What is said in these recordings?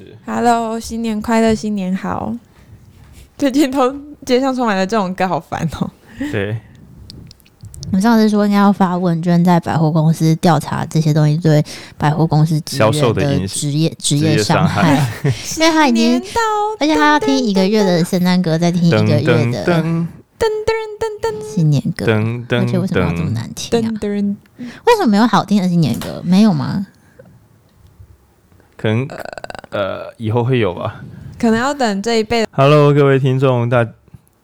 是，Hello，新年快乐，新年好。最近都街上充满了这种歌，好烦哦。对，我们上次说应该要发问卷，在百货公司调查这些东西对百货公司销售的职业职业伤害，因为他已经，而且他要听一个月的圣诞歌，再听一个月的噔噔噔噔新年歌，而且为什么要这么难听啊？为什么没有好听的新年歌？没有吗？可能呃，以后会有吧。可能要等这一辈。Hello，各位听众，大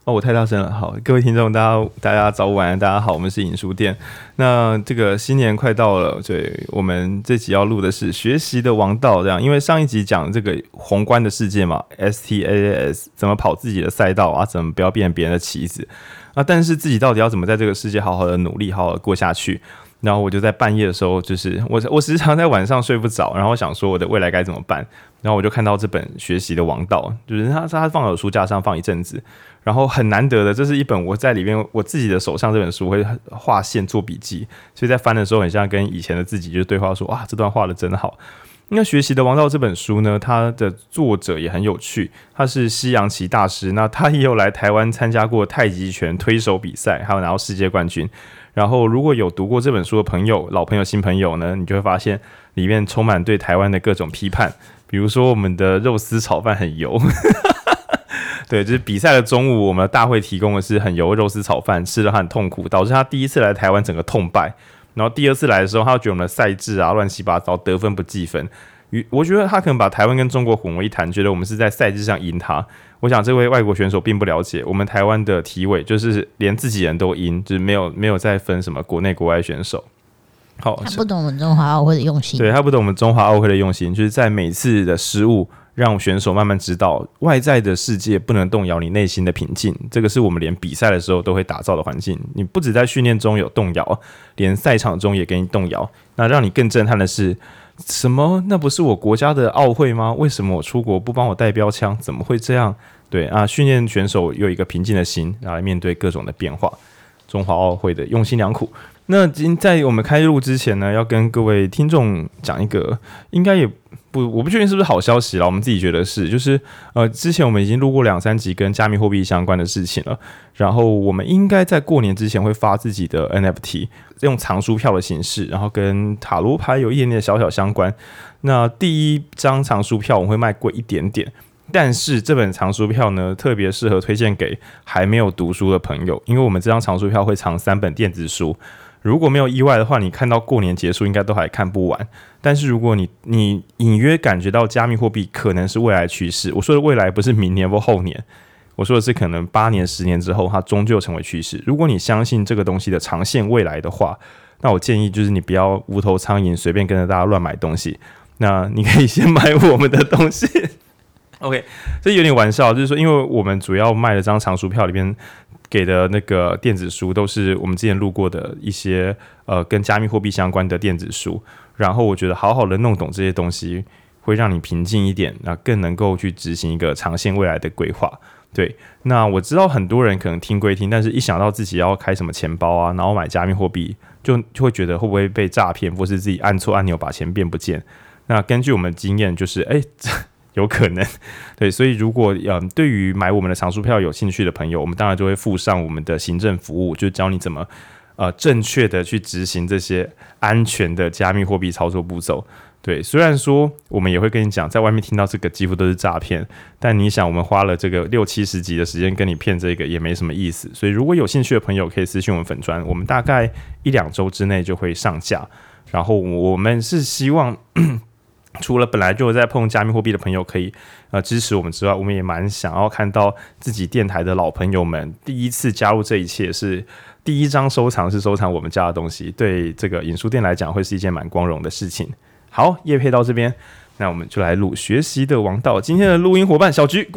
哦，我太大声了。好，各位听众，大家大家早午安，大家好，我们是影书店。那这个新年快到了，对，我们这集要录的是学习的王道，这样，因为上一集讲这个宏观的世界嘛，S T A S，怎么跑自己的赛道啊，怎么不要变成别人的棋子啊？但是自己到底要怎么在这个世界好好的努力，好好的过下去？然后我就在半夜的时候，就是我我时常在晚上睡不着，然后想说我的未来该怎么办。然后我就看到这本《学习的王道》，就是他他放在书架上放一阵子，然后很难得的，这是一本我在里面我自己的手上这本书会画线做笔记，所以在翻的时候很像跟以前的自己就对话说，哇，这段画的真好。那《学习的王道》这本书呢，它的作者也很有趣，他是西洋棋大师，那他也有来台湾参加过太极拳推手比赛，还有拿到世界冠军。然后，如果有读过这本书的朋友，老朋友、新朋友呢，你就会发现里面充满对台湾的各种批判。比如说，我们的肉丝炒饭很油，对，就是比赛的中午，我们的大会提供的是很油肉丝炒饭，吃了很痛苦，导致他第一次来台湾整个痛败。然后第二次来的时候，他觉得我们的赛制啊乱七八糟，得分不计分。与我觉得他可能把台湾跟中国混为一谈，觉得我们是在赛制上赢他。我想这位外国选手并不了解我们台湾的体委，就是连自己人都赢，就是没有没有再分什么国内国外选手。好，他不懂我们中华奥会的用心，对，他不懂我们中华奥会的用心，就是在每次的失误，让选手慢慢知道外在的世界不能动摇你内心的平静。这个是我们连比赛的时候都会打造的环境。你不止在训练中有动摇，连赛场中也给你动摇。那让你更震撼的是。什么？那不是我国家的奥会吗？为什么我出国不帮我带标枪？怎么会这样？对啊，训练选手有一个平静的心，然后面对各种的变化。中华奥会的用心良苦。那今在我们开录之前呢，要跟各位听众讲一个，应该也不，我不确定是不是好消息了。我们自己觉得是，就是呃，之前我们已经录过两三集跟加密货币相关的事情了。然后我们应该在过年之前会发自己的 NFT，用藏书票的形式，然后跟塔罗牌有一点点小小相关。那第一张藏书票我会卖贵一点点，但是这本藏书票呢，特别适合推荐给还没有读书的朋友，因为我们这张藏书票会藏三本电子书。如果没有意外的话，你看到过年结束应该都还看不完。但是如果你你隐约感觉到加密货币可能是未来趋势，我说的未来不是明年或后年，我说的是可能八年、十年之后它终究成为趋势。如果你相信这个东西的长线未来的话，那我建议就是你不要无头苍蝇随便跟着大家乱买东西。那你可以先买我们的东西。OK，这有点玩笑，就是说因为我们主要卖的这张藏书票里边。给的那个电子书都是我们之前录过的一些呃跟加密货币相关的电子书，然后我觉得好好的弄懂这些东西会让你平静一点，那更能够去执行一个长线未来的规划。对，那我知道很多人可能听归听，但是一想到自己要开什么钱包啊，然后买加密货币，就就会觉得会不会被诈骗，或是自己按错按钮把钱变不见。那根据我们经验，就是哎。有可能，对，所以如果嗯，对于买我们的藏书票有兴趣的朋友，我们当然就会附上我们的行政服务，就教你怎么呃正确的去执行这些安全的加密货币操作步骤。对，虽然说我们也会跟你讲，在外面听到这个几乎都是诈骗，但你想，我们花了这个六七十集的时间跟你骗这个也没什么意思。所以如果有兴趣的朋友，可以私信我们粉砖，我们大概一两周之内就会上架。然后我们是希望。除了本来就在碰加密货币的朋友可以呃支持我们之外，我们也蛮想要看到自己电台的老朋友们第一次加入这一切，是第一张收藏是收藏我们家的东西，对这个影书店来讲会是一件蛮光荣的事情。好，业配到这边，那我们就来录学习的王道。今天的录音伙伴小橘，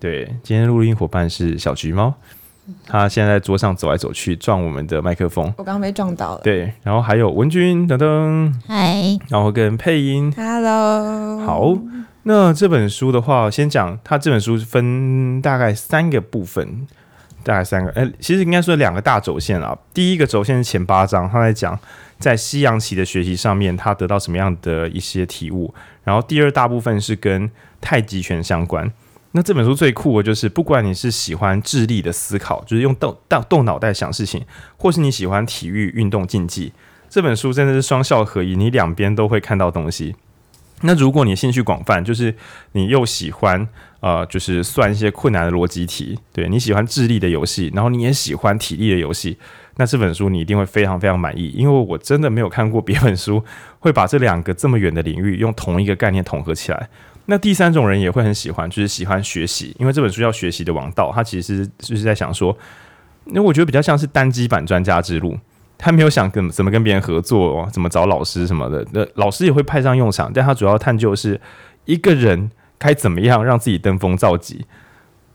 对，今天录音伙伴是小橘猫。他现在在桌上走来走去，撞我们的麦克风。我刚刚被撞到了。对，然后还有文君等等，嗨，然后跟配音，Hello。好，那这本书的话，先讲它这本书分大概三个部分。大概三个，呃，其实应该说两个大轴线啊。第一个轴线是前八章，他在讲在西洋棋的学习上面，他得到什么样的一些体悟。然后第二大部分是跟太极拳相关。那这本书最酷的就是，不管你是喜欢智力的思考，就是用动动动脑袋想事情，或是你喜欢体育运动竞技，这本书真的是双效合一，你两边都会看到东西。那如果你兴趣广泛，就是你又喜欢呃，就是算一些困难的逻辑题，对，你喜欢智力的游戏，然后你也喜欢体力的游戏，那这本书你一定会非常非常满意，因为我真的没有看过别本书会把这两个这么远的领域用同一个概念统合起来。那第三种人也会很喜欢，就是喜欢学习，因为这本书叫《学习的王道》，他其实就是在想说，因为我觉得比较像是单机版专家之路。他没有想跟怎么跟别人合作哦，怎么找老师什么的。那 老师也会派上用场，但他主要探究是一个人该怎么样让自己登峰造极。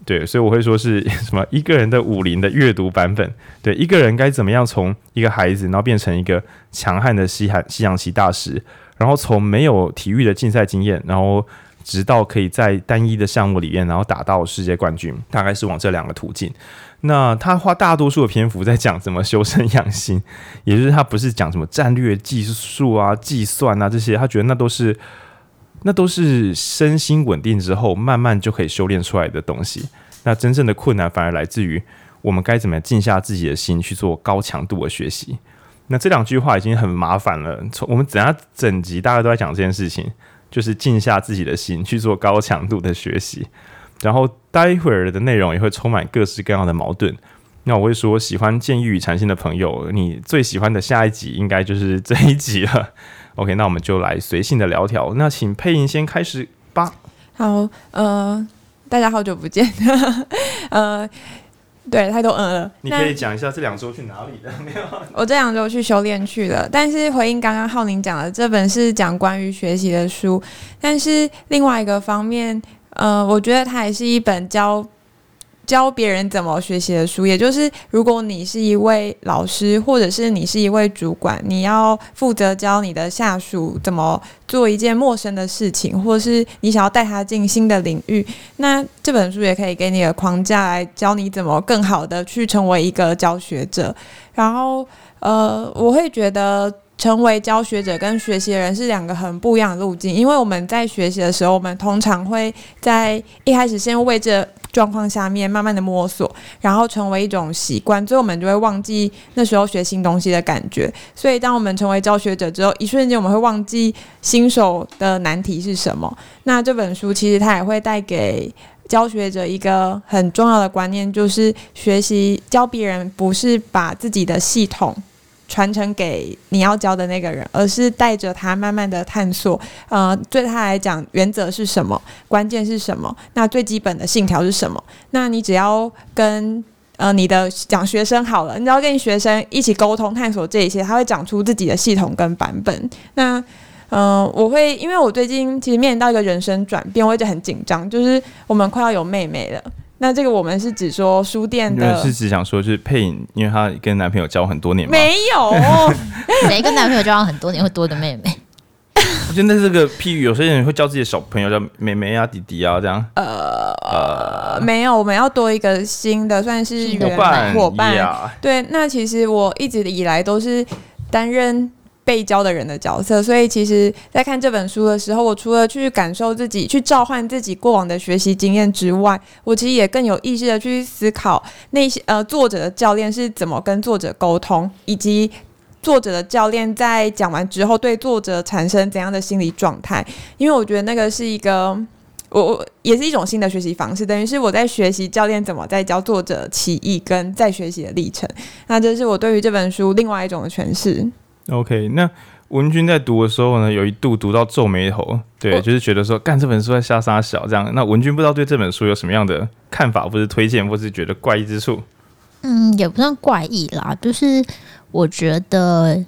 对，所以我会说是什么一个人的武林的阅读版本。对，一个人该怎么样从一个孩子，然后变成一个强悍的西海西洋棋大师，然后从没有体育的竞赛经验，然后直到可以在单一的项目里面，然后打到世界冠军，大概是往这两个途径。那他花大多数的篇幅在讲怎么修身养性，也就是他不是讲什么战略技术啊、计算啊这些，他觉得那都是那都是身心稳定之后慢慢就可以修炼出来的东西。那真正的困难反而来自于我们该怎么静下自己的心去做高强度的学习。那这两句话已经很麻烦了，从我们等下整集大家都在讲这件事情，就是静下自己的心去做高强度的学习。然后待会儿的内容也会充满各式各样的矛盾。那我会说，喜欢剑玉与禅心的朋友，你最喜欢的下一集应该就是这一集了。OK，那我们就来随性的聊条。那请配音先开始吧。好，呃，大家好久不见。呃，对，太多嗯了。你可以讲一下这两周去哪里的？没有，我这两周去修炼去了。但是回应刚刚浩宁讲的，这本是讲关于学习的书。但是另外一个方面。呃，我觉得它也是一本教教别人怎么学习的书。也就是，如果你是一位老师，或者是你是一位主管，你要负责教你的下属怎么做一件陌生的事情，或者是你想要带他进新的领域，那这本书也可以给你的框架来教你怎么更好的去成为一个教学者。然后，呃，我会觉得。成为教学者跟学习人是两个很不一样的路径，因为我们在学习的时候，我们通常会在一开始先为这状况下面慢慢的摸索，然后成为一种习惯，最后我们就会忘记那时候学新东西的感觉。所以，当我们成为教学者之后，一瞬间我们会忘记新手的难题是什么。那这本书其实它也会带给教学者一个很重要的观念，就是学习教别人不是把自己的系统。传承给你要教的那个人，而是带着他慢慢的探索。呃，对他来讲，原则是什么？关键是什么？那最基本的信条是什么？那你只要跟呃你的讲学生好了，你只要跟你学生一起沟通探索这一些，他会讲出自己的系统跟版本。那嗯、呃，我会因为我最近其实面临到一个人生转变，我一直很紧张，就是我们快要有妹妹了。那这个我们是指说书店的，是只想说就是配音，因为她跟男朋友交往很多年嘛。没有，谁跟男朋友交往很多年会多的妹妹？我觉得这个譬喻，有些人会叫自己的小朋友叫妹妹啊、弟弟啊这样。呃呃，没有，我们要多一个新的，算是伙伴伙伴。Yeah. 对，那其实我一直以来都是担任。被教的人的角色，所以其实，在看这本书的时候，我除了去感受自己、去召唤自己过往的学习经验之外，我其实也更有意识的去思考那些呃作者的教练是怎么跟作者沟通，以及作者的教练在讲完之后对作者产生怎样的心理状态。因为我觉得那个是一个我我也是一种新的学习方式，等于是我在学习教练怎么在教作者起义跟在学习的历程。那这是我对于这本书另外一种的诠释。OK，那文君在读的时候呢，有一度读到皱眉头，对，哦、就是觉得说，干这本书在瞎杀小这样。那文君不知道对这本书有什么样的看法，或是推荐，或是觉得怪异之处？嗯，也不算怪异啦，就是我觉得，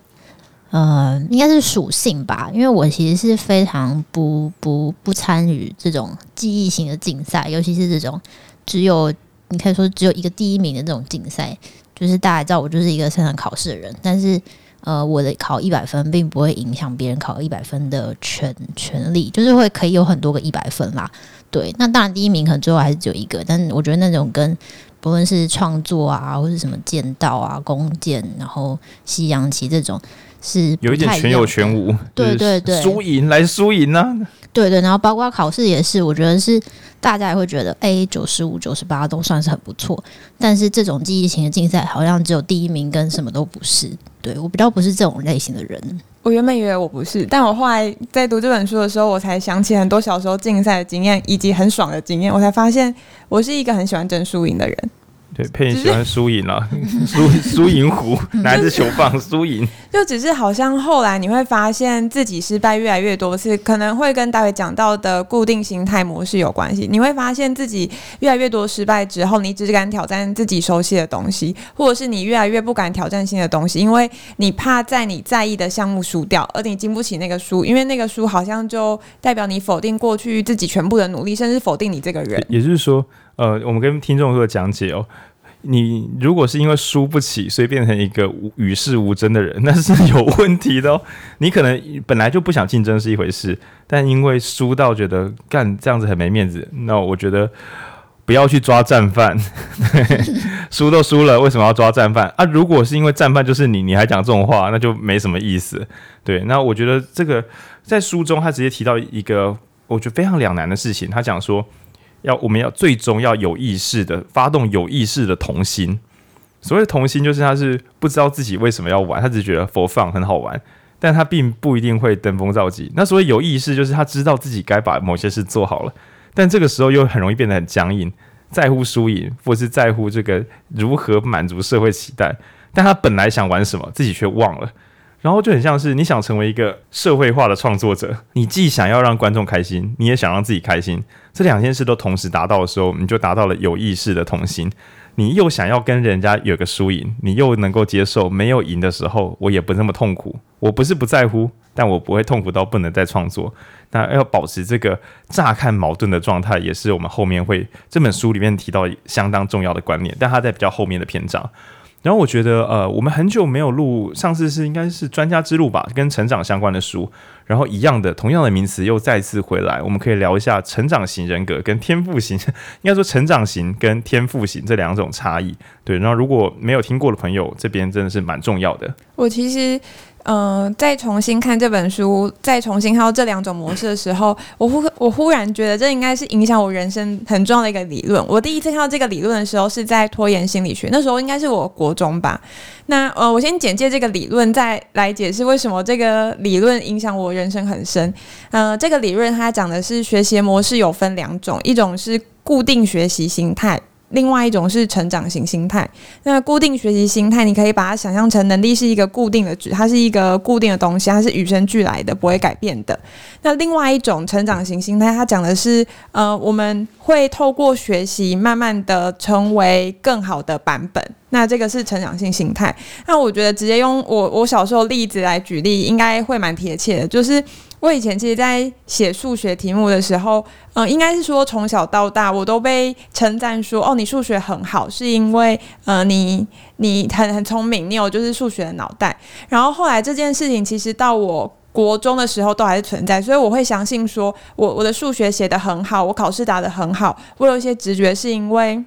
呃，应该是属性吧，因为我其实是非常不不不参与这种记忆型的竞赛，尤其是这种只有你可以说只有一个第一名的这种竞赛，就是大家知道我就是一个擅长考试的人，但是。呃，我的考一百分并不会影响别人考一百分的权权利，就是会可以有很多个一百分啦。对，那当然第一名可能最后还是只有一个，但我觉得那种跟不论是创作啊，或是什么剑道啊、弓箭，然后西洋棋这种，是有一点全有全无。对对对，输赢来输赢呢？对对，然后包括考试也是，我觉得是大家也会觉得，哎，九十五、九十八都算是很不错。但是这种记忆型的竞赛，好像只有第一名跟什么都不是。对，我比较不是这种类型的人。我原本以为我不是，但我后来在读这本书的时候，我才想起很多小时候竞赛的经验，以及很爽的经验，我才发现我是一个很喜欢争输赢的人。对，佩妮喜欢输赢了，输输赢壶，拿着球棒输赢。就只是好像后来你会发现自己失败越来越多次，可能会跟待会讲到的固定心态模式有关系。你会发现自己越来越多失败之后，你只敢挑战自己熟悉的东西，或者是你越来越不敢挑战新的东西，因为你怕在你在意的项目输掉，而你经不起那个输，因为那个输好像就代表你否定过去自己全部的努力，甚至否定你这个人。也就是说。呃，我们跟听众做讲解哦。你如果是因为输不起，所以变成一个与世无争的人，那是有问题的哦。你可能本来就不想竞争是一回事，但因为输到觉得干这样子很没面子，那我觉得不要去抓战犯。输都输了，为什么要抓战犯啊？如果是因为战犯就是你，你还讲这种话，那就没什么意思。对，那我觉得这个在书中他直接提到一个我觉得非常两难的事情，他讲说。要我们要最终要有意识的发动有意识的童心。所谓童心，就是他是不知道自己为什么要玩，他只觉得佛放很好玩，但他并不一定会登峰造极。那所谓有意识，就是他知道自己该把某些事做好了，但这个时候又很容易变得很僵硬，在乎输赢，或是在乎这个如何满足社会期待。但他本来想玩什么，自己却忘了。然后就很像是你想成为一个社会化的创作者，你既想要让观众开心，你也想让自己开心，这两件事都同时达到的时候，你就达到了有意识的同心。你又想要跟人家有个输赢，你又能够接受没有赢的时候，我也不那么痛苦。我不是不在乎，但我不会痛苦到不能再创作。那要保持这个乍看矛盾的状态，也是我们后面会这本书里面提到相当重要的观念，但它在比较后面的篇章。然后我觉得，呃，我们很久没有录，上次是应该是专家之路吧，跟成长相关的书。然后一样的，同样的名词又再次回来，我们可以聊一下成长型人格跟天赋型，应该说成长型跟天赋型这两种差异。对，然后如果没有听过的朋友，这边真的是蛮重要的。我其实。嗯、再重新看这本书，再重新看到这两种模式的时候，我忽我忽然觉得这应该是影响我人生很重要的一个理论。我第一次看到这个理论的时候，是在拖延心理学，那时候应该是我国中吧。那呃，我先简介这个理论，再来解释为什么这个理论影响我人生很深。呃，这个理论它讲的是学习模式有分两种，一种是固定学习心态。另外一种是成长型心态。那固定学习心态，你可以把它想象成能力是一个固定的值，它是一个固定的东西，它是与生俱来的，不会改变的。那另外一种成长型心态，它讲的是，呃，我们会透过学习，慢慢的成为更好的版本。那这个是成长性心态。那我觉得直接用我我小时候例子来举例，应该会蛮贴切的，就是。我以前其实，在写数学题目的时候，嗯、呃，应该是说从小到大，我都被称赞说，哦，你数学很好，是因为，呃，你你很很聪明，你有就是数学的脑袋。然后后来这件事情，其实到我国中的时候都还是存在，所以我会相信说，我我的数学写得很好，我考试答得很好，我有一些直觉是因为。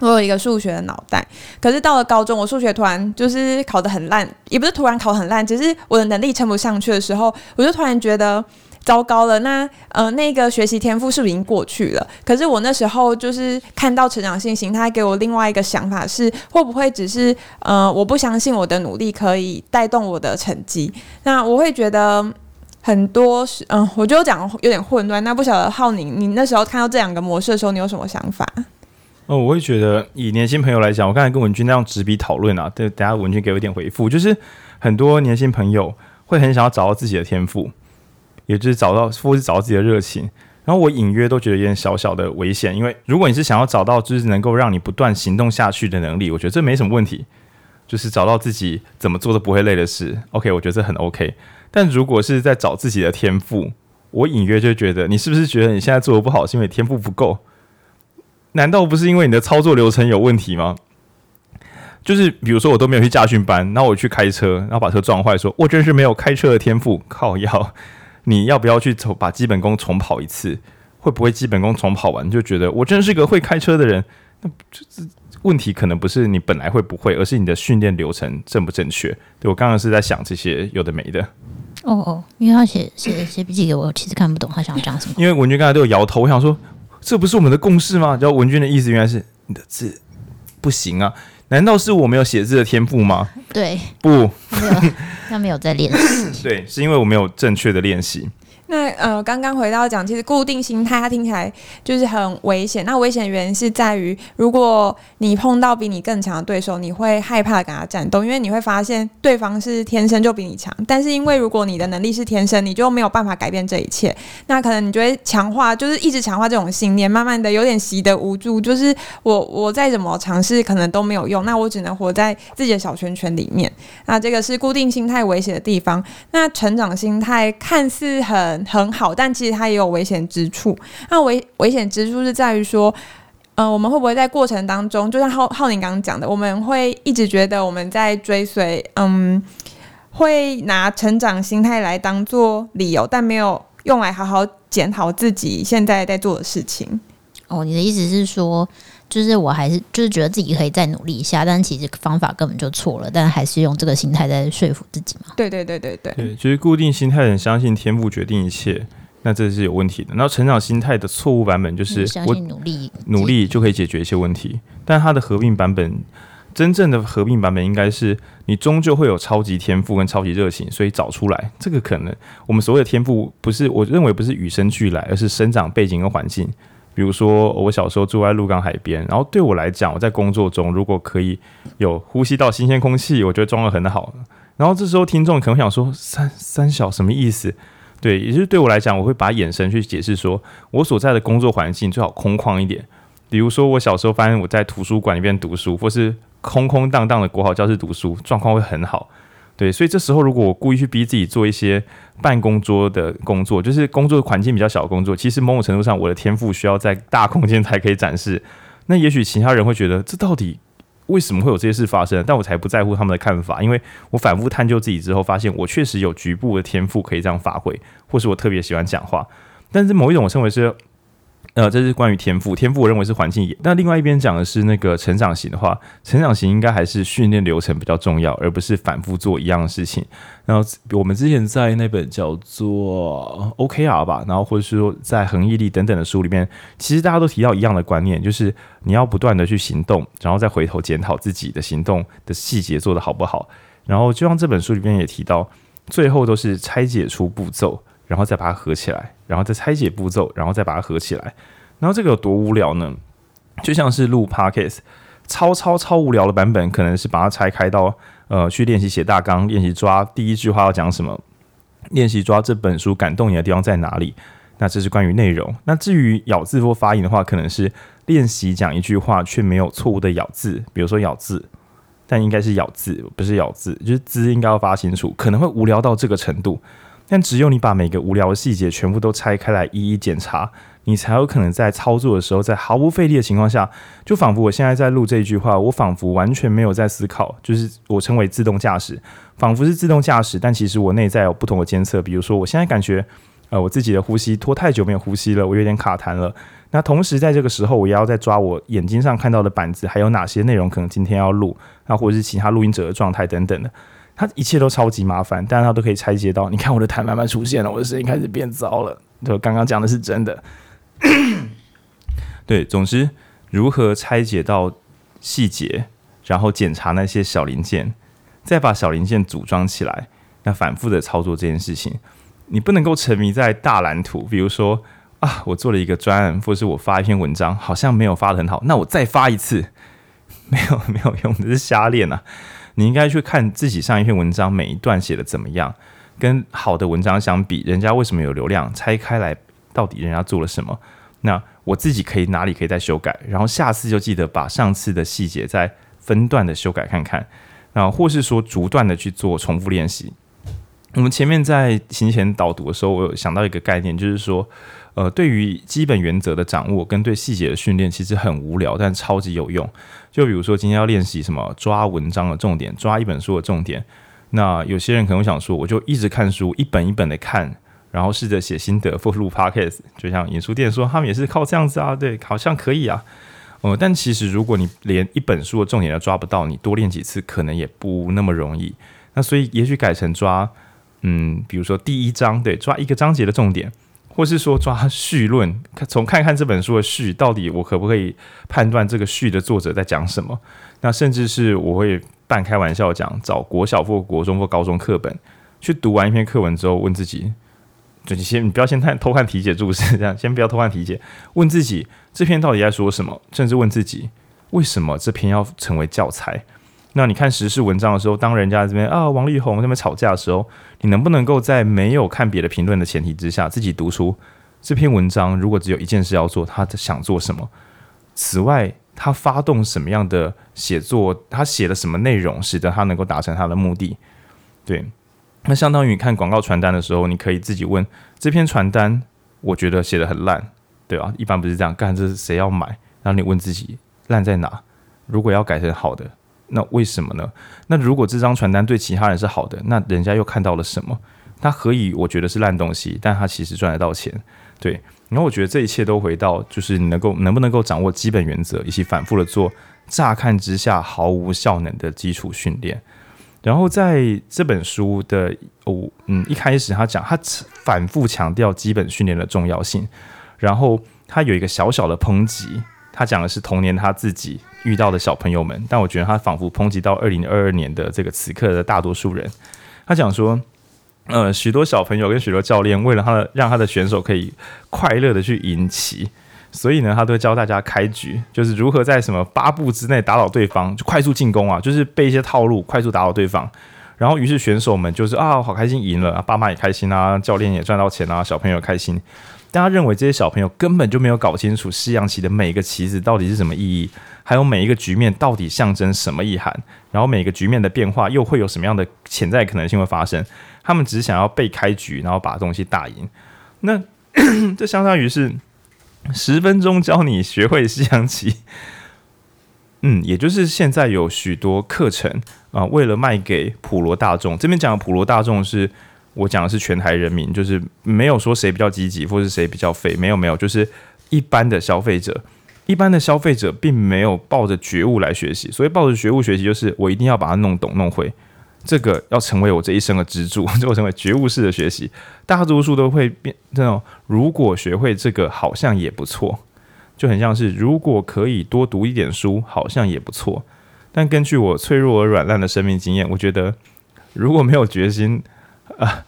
我有一个数学的脑袋，可是到了高中，我数学突然就是考得很烂，也不是突然考很烂，只是我的能力撑不上去的时候，我就突然觉得糟糕了。那呃，那个学习天赋是不是已经过去了？可是我那时候就是看到成长性心态，给我另外一个想法是，会不会只是呃，我不相信我的努力可以带动我的成绩？那我会觉得很多是嗯、我觉得讲有点混乱。那不晓得浩宁，你那时候看到这两个模式的时候，你有什么想法？哦，我会觉得以年轻朋友来讲，我刚才跟文君那样执笔讨论啊，对，等下文君给我一点回复，就是很多年轻朋友会很想要找到自己的天赋，也就是找到或是找到自己的热情。然后我隐约都觉得有点小小的危险，因为如果你是想要找到就是能够让你不断行动下去的能力，我觉得这没什么问题，就是找到自己怎么做都不会累的事。OK，我觉得这很 OK。但如果是在找自己的天赋，我隐约就觉得你是不是觉得你现在做的不好，是因为天赋不够？难道不是因为你的操作流程有问题吗？就是比如说我都没有去驾训班，然后我去开车，然后把车撞坏，说我真是没有开车的天赋。靠要，你要不要去重把基本功重跑一次？会不会基本功重跑完就觉得我真是个会开车的人？那这问题可能不是你本来会不会，而是你的训练流程正不正确。对，我刚刚是在想这些有的没的。哦哦，因为他写写写笔记给我，其实看不懂他想讲什么。因为文君刚才都有摇头，我想说，这不是我们的共识吗？然后文君的意思原来是你的字不行啊。难道是我没有写字的天赋吗？对，不，他没有在练习。对，是因为我没有正确的练习。那呃，刚刚回到讲，其实固定心态它听起来就是很危险。那危险原因是在于，如果你碰到比你更强的对手，你会害怕跟他战斗，因为你会发现对方是天生就比你强。但是因为如果你的能力是天生，你就没有办法改变这一切。那可能你就会强化，就是一直强化这种信念，慢慢的有点习得无助。就是我我再怎么尝试，可能都没有用。那我只能活在自己的小圈圈里面。那这个是固定心态危险的地方。那成长心态看似很。很好，但其实它也有危险之处。那危危险之处是在于说，嗯、呃，我们会不会在过程当中，就像浩浩宁刚刚讲的，我们会一直觉得我们在追随，嗯，会拿成长心态来当做理由，但没有用来好好检讨自己现在在做的事情。哦，你的意思是说？就是我还是就是觉得自己可以再努力一下，但其实方法根本就错了，但还是用这个心态在说服自己嘛。对对对对对。对，就是固定心态很相信天赋决定一切，那这是有问题的。然后成长心态的错误版本就是我相信努力努力就可以解决一些问题，但它的合并版本，真正的合并版本应该是你终究会有超级天赋跟超级热情，所以找出来。这个可能我们所谓的天赋不是我认为不是与生俱来，而是生长背景跟环境。比如说，我小时候住在鹿港海边，然后对我来讲，我在工作中如果可以有呼吸到新鲜空气，我觉得装得很好。然后这时候听众可能想说：“三三小什么意思？”对，也就是对我来讲，我会把眼神去解释说，我所在的工作环境最好空旷一点。比如说，我小时候发现我在图书馆里面读书，或是空空荡荡的国好教室读书，状况会很好。对，所以这时候如果我故意去逼自己做一些办公桌的工作，就是工作环境比较小的工作，其实某种程度上我的天赋需要在大空间才可以展示。那也许其他人会觉得这到底为什么会有这些事发生？但我才不在乎他们的看法，因为我反复探究自己之后，发现我确实有局部的天赋可以这样发挥，或是我特别喜欢讲话。但是某一种我称为是。呃，这是关于天赋，天赋我认为是环境。那另外一边讲的是那个成长型的话，成长型应该还是训练流程比较重要，而不是反复做一样的事情。然后我们之前在那本叫做 OKR 吧，然后或者是说在恒毅力等等的书里面，其实大家都提到一样的观念，就是你要不断的去行动，然后再回头检讨自己的行动的细节做得好不好。然后就像这本书里面也提到，最后都是拆解出步骤。然后再把它合起来，然后再拆解步骤，然后再把它合起来。然后这个有多无聊呢？就像是录 Podcast，超超超无聊的版本，可能是把它拆开到呃，去练习写大纲，练习抓第一句话要讲什么，练习抓这本书感动你的地方在哪里。那这是关于内容。那至于咬字或发音的话，可能是练习讲一句话却没有错误的咬字，比如说咬字，但应该是咬字，不是咬字，就是字应该要发清楚，可能会无聊到这个程度。但只有你把每个无聊的细节全部都拆开来一一检查，你才有可能在操作的时候，在毫无费力的情况下，就仿佛我现在在录这一句话，我仿佛完全没有在思考，就是我称为自动驾驶，仿佛是自动驾驶，但其实我内在有不同的监测，比如说我现在感觉，呃，我自己的呼吸拖太久没有呼吸了，我有点卡痰了。那同时在这个时候，我也要在抓我眼睛上看到的板子，还有哪些内容可能今天要录，那或者是其他录音者的状态等等的。它一切都超级麻烦，但是它都可以拆解到。你看我的痰慢慢出现了，我的声音开始变糟了。就刚刚讲的是真的。对，总之如何拆解到细节，然后检查那些小零件，再把小零件组装起来，那反复的操作这件事情，你不能够沉迷在大蓝图。比如说啊，我做了一个专案，或是我发一篇文章，好像没有发得很好，那我再发一次，没有没有用的，是瞎练啊。你应该去看自己上一篇文章每一段写的怎么样，跟好的文章相比，人家为什么有流量？拆开来，到底人家做了什么？那我自己可以哪里可以再修改？然后下次就记得把上次的细节再分段的修改看看，然后或是说逐段的去做重复练习。我们前面在行前导读的时候，我有想到一个概念，就是说。呃，对于基本原则的掌握跟对细节的训练，其实很无聊，但超级有用。就比如说今天要练习什么，抓文章的重点，抓一本书的重点。那有些人可能会想说，我就一直看书，一本一本的看，然后试着写心得，或录 podcast。就像演书店说，他们也是靠这样子啊，对，好像可以啊。呃，但其实如果你连一本书的重点都抓不到，你多练几次可能也不那么容易。那所以也许改成抓，嗯，比如说第一章，对，抓一个章节的重点，或是说抓序论，从看看这本书的序，到底我可不可以判断这个序的作者在讲什么？那甚至是我会半开玩笑讲，找国小或国中或高中课本去读完一篇课文之后，问自己。就你先，你不要先看偷看题解注释，这样先不要偷看题解，问自己这篇到底在说什么，甚至问自己为什么这篇要成为教材。那你看时事文章的时候，当人家这边啊王力宏那边吵架的时候，你能不能够在没有看别的评论的前提之下，自己读出这篇文章？如果只有一件事要做，他想做什么？此外，他发动什么样的写作？他写了什么内容，使得他能够达成他的目的？对。那相当于看广告传单的时候，你可以自己问这篇传单，我觉得写得很烂，对吧？一般不是这样干，这是谁要买？然后你问自己烂在哪？如果要改成好的，那为什么呢？那如果这张传单对其他人是好的，那人家又看到了什么？他何以我觉得是烂东西，但他其实赚得到钱？对。然后我觉得这一切都回到就是你能够能不能够掌握基本原则，以及反复的做，乍看之下毫无效能的基础训练。然后在这本书的哦，嗯，一开始他讲，他反复强调基本训练的重要性。然后他有一个小小的抨击，他讲的是童年他自己遇到的小朋友们，但我觉得他仿佛抨击到二零二二年的这个此刻的大多数人。他讲说，呃，许多小朋友跟许多教练为了他的让他的选手可以快乐的去赢棋。所以呢，他都会教大家开局，就是如何在什么八步之内打倒对方，就快速进攻啊，就是背一些套路，快速打倒对方。然后，于是选手们就是啊，好开心赢了，爸妈也开心啊，教练也赚到钱啊，小朋友开心。大家认为这些小朋友根本就没有搞清楚西洋棋的每一个棋子到底是什么意义，还有每一个局面到底象征什么意涵，然后每个局面的变化又会有什么样的潜在可能性会发生。他们只是想要背开局，然后把东西打赢。那 这相当于是。十分钟教你学会西洋棋，嗯，也就是现在有许多课程啊，为了卖给普罗大众。这边讲的普罗大众是我讲的是全台人民，就是没有说谁比较积极或是谁比较废，没有没有，就是一般的消费者，一般的消费者并没有抱着觉悟来学习，所以抱着觉悟学习就是我一定要把它弄懂弄会。这个要成为我这一生的支柱，就成为觉悟式的学习。大多数都会变这种，如果学会这个好像也不错，就很像是如果可以多读一点书，好像也不错。但根据我脆弱而软烂的生命经验，我觉得如果没有决心、呃，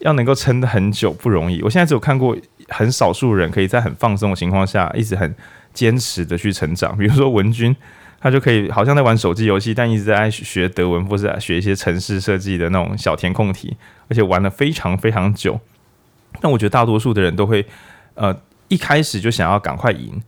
要能够撑得很久不容易。我现在只有看过很少数人可以在很放松的情况下，一直很坚持的去成长，比如说文君。他就可以好像在玩手机游戏，但一直在学德文或是学一些城市设计的那种小填空题，而且玩了非常非常久。但我觉得大多数的人都会，呃，一开始就想要赶快赢，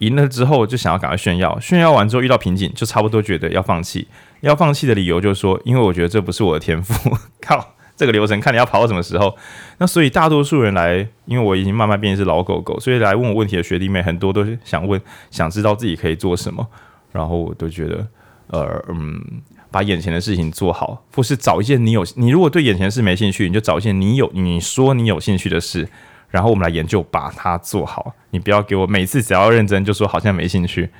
赢了之后就想要赶快炫耀，炫耀完之后遇到瓶颈，就差不多觉得要放弃。要放弃的理由就是说，因为我觉得这不是我的天赋。靠，这个流程看你要跑到什么时候。那所以大多数人来，因为我已经慢慢变成是老狗狗，所以来问我问题的学弟妹很多都是想问，想知道自己可以做什么。然后我都觉得，呃，嗯，把眼前的事情做好，或是找一件你有，你如果对眼前的事没兴趣，你就找一件你有，你说你有兴趣的事，然后我们来研究把它做好。你不要给我每次只要认真就说好像没兴趣，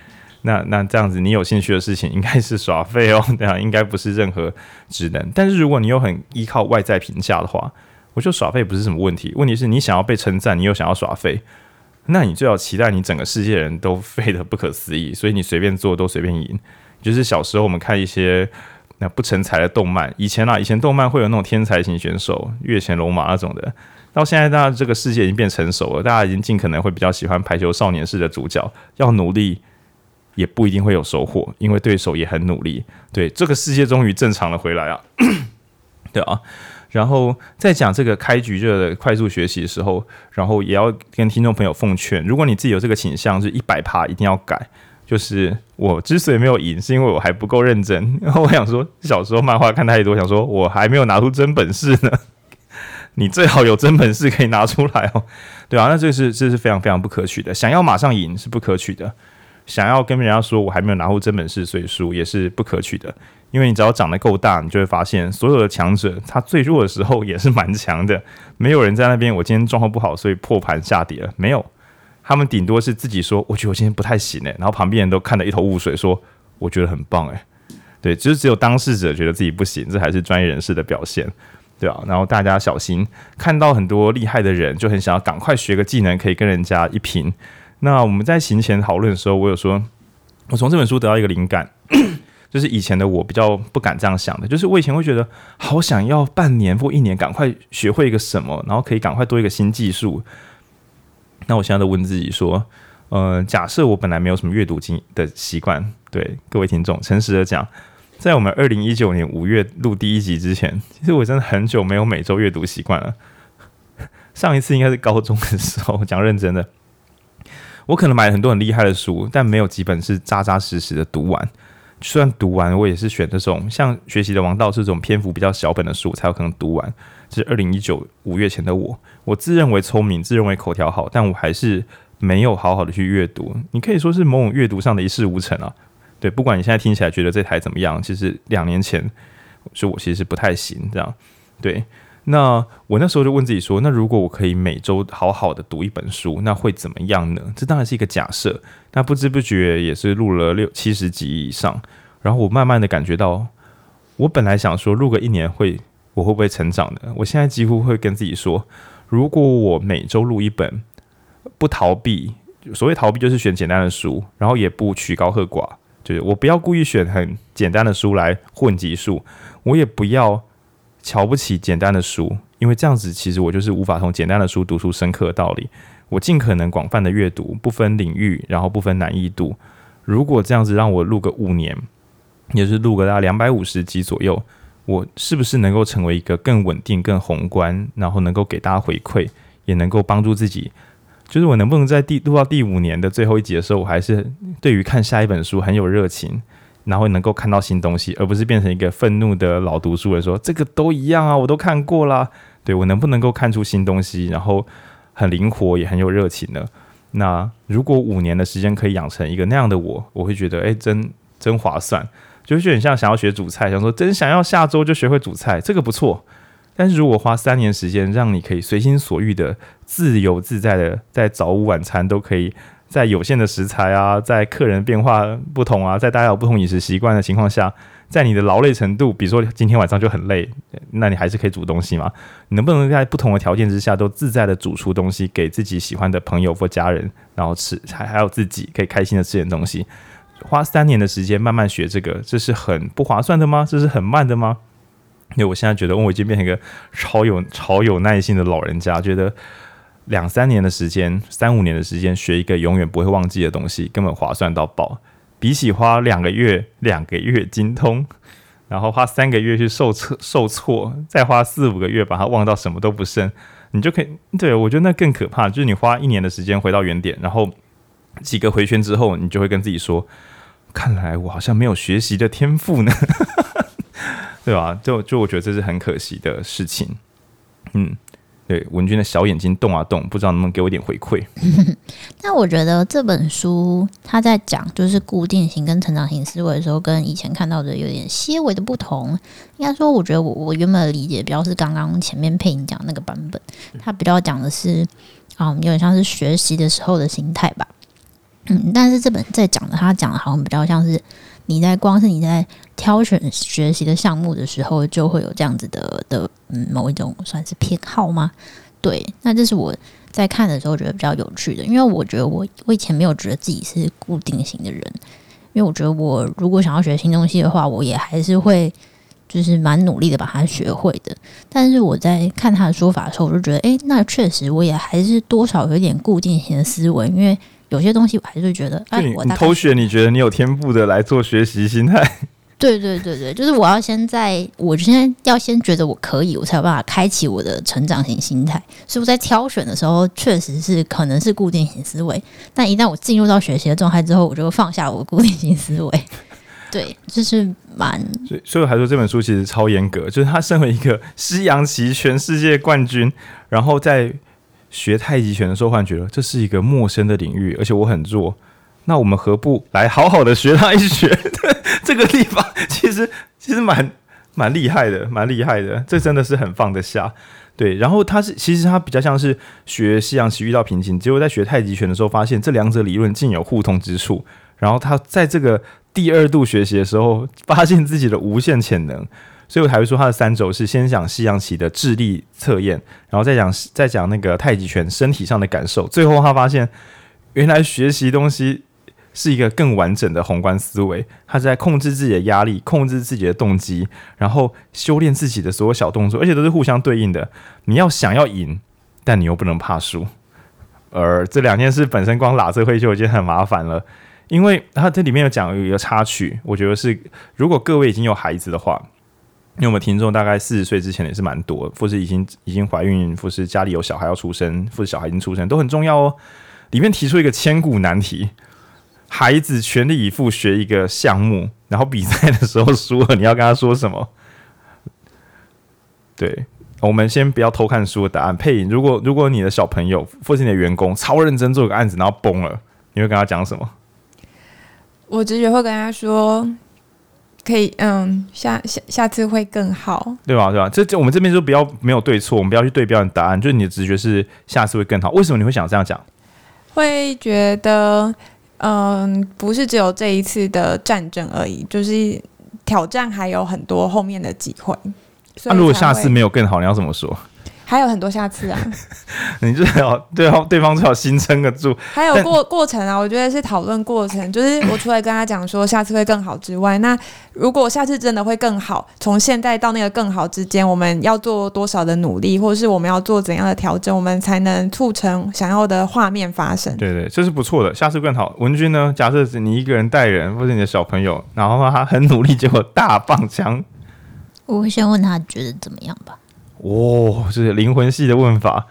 那那这样子你有兴趣的事情应该是耍废哦，对啊，应该不是任何职能。但是如果你又很依靠外在评价的话，我就耍废不是什么问题。问题是你想要被称赞，你又想要耍废。那你最好期待你整个世界人都废得不可思议，所以你随便做都随便赢。就是小时候我们看一些那不成才的动漫，以前啊，以前动漫会有那种天才型选手，月前龙马那种的。到现在，大家这个世界已经变成熟了，大家已经尽可能会比较喜欢排球少年式的主角，要努力也不一定会有收获，因为对手也很努力。对，这个世界终于正常了回来啊，对啊。然后在讲这个开局热的快速学习的时候，然后也要跟听众朋友奉劝：如果你自己有这个倾向，是一百趴一定要改。就是我之所以没有赢，是因为我还不够认真。然 后我想说，小时候漫画看太多，想说我还没有拿出真本事呢。你最好有真本事可以拿出来哦，对啊，那这是这是非常非常不可取的。想要马上赢是不可取的，想要跟人家说我还没有拿过真本事，所以输也是不可取的。因为你只要长得够大，你就会发现所有的强者，他最弱的时候也是蛮强的。没有人在那边，我今天状况不好，所以破盘下跌了。没有，他们顶多是自己说，我觉得我今天不太行哎，然后旁边人都看得一头雾水，说我觉得很棒哎，对，就是只有当事者觉得自己不行，这还是专业人士的表现，对啊，然后大家小心，看到很多厉害的人，就很想要赶快学个技能，可以跟人家一拼。那我们在行前讨论的时候，我有说，我从这本书得到一个灵感，就是以前的我比较不敢这样想的，就是我以前会觉得好想要半年或一年赶快学会一个什么，然后可以赶快多一个新技术。那我现在都问自己说，呃，假设我本来没有什么阅读经的习惯，对各位听众诚实的讲，在我们二零一九年五月录第一集之前，其实我真的很久没有每周阅读习惯了。上一次应该是高中的时候，讲认真的。我可能买了很多很厉害的书，但没有几本是扎扎实实的读完。就算读完，我也是选这种像《学习的王道》这种篇幅比较小本的书才有可能读完。这是二零一九五月前的我，我自认为聪明，自认为口条好，但我还是没有好好的去阅读。你可以说是某种阅读上的一事无成啊。对，不管你现在听起来觉得这台怎么样，其实两年前说我其实不太行这样。对。那我那时候就问自己说：“那如果我可以每周好好的读一本书，那会怎么样呢？”这当然是一个假设。那不知不觉也是录了六七十集以上，然后我慢慢的感觉到，我本来想说录个一年会我会不会成长的？我现在几乎会跟自己说：如果我每周录一本，不逃避，所谓逃避就是选简单的书，然后也不曲高和寡，就是我不要故意选很简单的书来混级数，我也不要。瞧不起简单的书，因为这样子其实我就是无法从简单的书读出深刻的道理。我尽可能广泛的阅读，不分领域，然后不分难易度。如果这样子让我录个五年，也是录个大概两百五十集左右，我是不是能够成为一个更稳定、更宏观，然后能够给大家回馈，也能够帮助自己？就是我能不能在第录到第五年的最后一集的时候，我还是对于看下一本书很有热情？然后能够看到新东西，而不是变成一个愤怒的老读书人说这个都一样啊，我都看过啦。对，我能不能够看出新东西，然后很灵活也很有热情呢？那如果五年的时间可以养成一个那样的我，我会觉得哎，真真划算，就是很像想要学煮菜，想说真想要下周就学会煮菜，这个不错。但是如果花三年时间，让你可以随心所欲的、自由自在的，在早午晚餐都可以。在有限的食材啊，在客人变化不同啊，在大家有不同饮食习惯的情况下，在你的劳累程度，比如说今天晚上就很累，那你还是可以煮东西嘛？你能不能在不同的条件之下都自在的煮出东西给自己喜欢的朋友或家人，然后吃，还还有自己可以开心的吃点东西？花三年的时间慢慢学这个，这是很不划算的吗？这是很慢的吗？因为我现在觉得，我已经变成一个超有超有耐心的老人家，觉得。两三年的时间，三五年的时间学一个永远不会忘记的东西，根本划算到爆。比起花两个月、两个月精通，然后花三个月去受挫、受挫，再花四五个月把它忘到什么都不剩，你就可以。对，我觉得那更可怕，就是你花一年的时间回到原点，然后几个回圈之后，你就会跟自己说：“看来我好像没有学习的天赋呢。”对吧？就就我觉得这是很可惜的事情。嗯。对文君的小眼睛动啊动，不知道能不能给我一点回馈。那我觉得这本书他在讲就是固定型跟成长型思维的时候，跟以前看到的有点些微的不同。应该说，我觉得我我原本的理解比较是刚刚前面配音讲那个版本，他比较讲的是啊、有点像是学习的时候的心态吧。嗯，但是这本在讲的，他讲的好像比较像是。你在光是你在挑选学习的项目的时候，就会有这样子的的嗯某一种算是偏好吗？对，那这是我在看的时候觉得比较有趣的，因为我觉得我我以前没有觉得自己是固定型的人，因为我觉得我如果想要学新东西的话，我也还是会就是蛮努力的把它学会的。但是我在看他的说法的时候，我就觉得，诶，那确实我也还是多少有点固定型的思维，因为。有些东西我还是觉得，哎，我你偷学，你觉得你有天赋的来做学习心态？对对对对，就是我要先在，我现在要先觉得我可以，我才有办法开启我的成长型心态。所以我在挑选的时候，确实是可能是固定型思维，但一旦我进入到学习的状态之后，我就放下我固定型思维。对，就是蛮……所以，所以还说这本书其实超严格，就是他身为一个 西洋棋全世界冠军，然后在。学太极拳的时候，忽然觉得这是一个陌生的领域，而且我很弱。那我们何不来好好的学他一学？这个地方其实其实蛮蛮厉害的，蛮厉害的。这真的是很放得下。对，然后他是其实他比较像是学西洋棋遇到瓶颈，结果在学太极拳的时候，发现这两者理论竟有互通之处。然后他在这个第二度学习的时候，发现自己的无限潜能。所以我才会说他的三轴是先讲西洋棋的智力测验，然后再讲再讲那个太极拳身体上的感受。最后他发现，原来学习东西是一个更完整的宏观思维。他在控制自己的压力，控制自己的动机，然后修炼自己的所有小动作，而且都是互相对应的。你要想要赢，但你又不能怕输。而这两件事本身光拉这会就已经很麻烦了，因为他这里面有讲有一个插曲，我觉得是如果各位已经有孩子的话，因为我们听众大概四十岁之前也是蛮多，或是已经已经怀孕，或是家里有小孩要出生，或是小孩已经出生，都很重要哦。里面提出一个千古难题。孩子全力以赴学一个项目，然后比赛的时候输了，你要跟他说什么？对，我们先不要偷看书的答案。配音，如果如果你的小朋友或是你的员工超认真做个案子，然后崩了，你会跟他讲什么？我直觉会跟他说，可以，嗯，下下下次会更好，对吧？对吧？这这我们这边就不要没有对错，我们不要去对标你答案，就是你的直觉是下次会更好。为什么你会想这样讲？会觉得。嗯，不是只有这一次的战争而已，就是挑战还有很多后面的机会。那、啊、如果下次没有更好，你要怎么说？还有很多下次啊！你最好对方对方最好心撑得住。还有过过程啊，我觉得是讨论过程。就是我除了跟他讲说下次会更好之外，那如果下次真的会更好，从现在到那个更好之间，我们要做多少的努力，或者是我们要做怎样的调整，我们才能促成想要的画面发生？对对，这是不错的。下次更好。文君呢？假设是你一个人带人，或者你的小朋友，然后他很努力，结果大放枪，我会先问他觉得怎么样吧。哦，这是灵魂系的问法，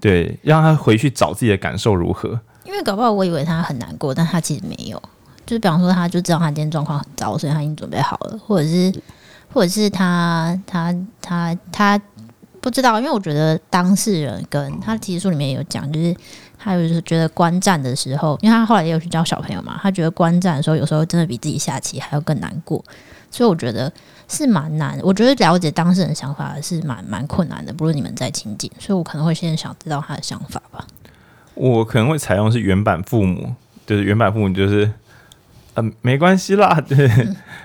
对，让他回去找自己的感受如何？因为搞不好我以为他很难过，但他其实没有。就是比方说，他就知道他今天状况很糟，所以他已经准备好了，或者是，或者是他他他他不知道。因为我觉得当事人跟他提书里面有讲，就是他有就是觉得观战的时候，因为他后来也有去教小朋友嘛，他觉得观战的时候有时候真的比自己下棋还要更难过，所以我觉得。是蛮难，我觉得了解当事人想法是蛮蛮困难的。不如你们再亲近，所以我可能会先想知道他的想法吧。我可能会采用是原版父母，就是原版父母就是，嗯、没关系啦，对。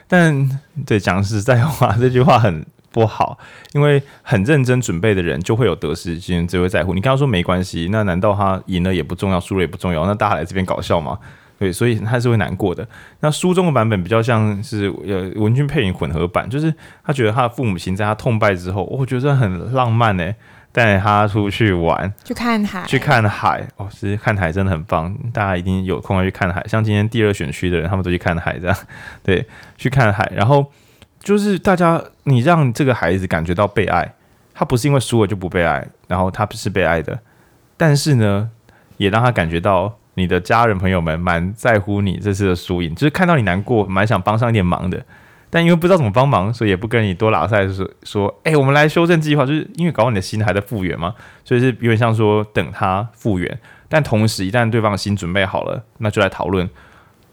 但对讲实在话，这句话很不好，因为很认真准备的人就会有得失心，只会在乎。你刚刚说没关系，那难道他赢了也不重要，输了也不重要？那大家来这边搞笑吗？对，所以他是会难过的。那书中的版本比较像是呃文君配影混合版，就是他觉得他的父母亲在他痛败之后，我觉得很浪漫呢，带他出去玩，去看海，去看海哦，其实看海真的很棒，大家一定有空要去看海。像今天第二选区的人，他们都去看海，这样对，去看海。然后就是大家，你让这个孩子感觉到被爱，他不是因为输了就不被爱，然后他不是被爱的，但是呢，也让他感觉到。你的家人朋友们蛮在乎你这次的输赢，就是看到你难过，蛮想帮上一点忙的，但因为不知道怎么帮忙，所以也不跟你多拉赛，就是说，哎、我们来修正计划，就是因为搞到你的心还在复原嘛，所以是有点像说等他复原，但同时一旦对方的心准备好了，那就来讨论，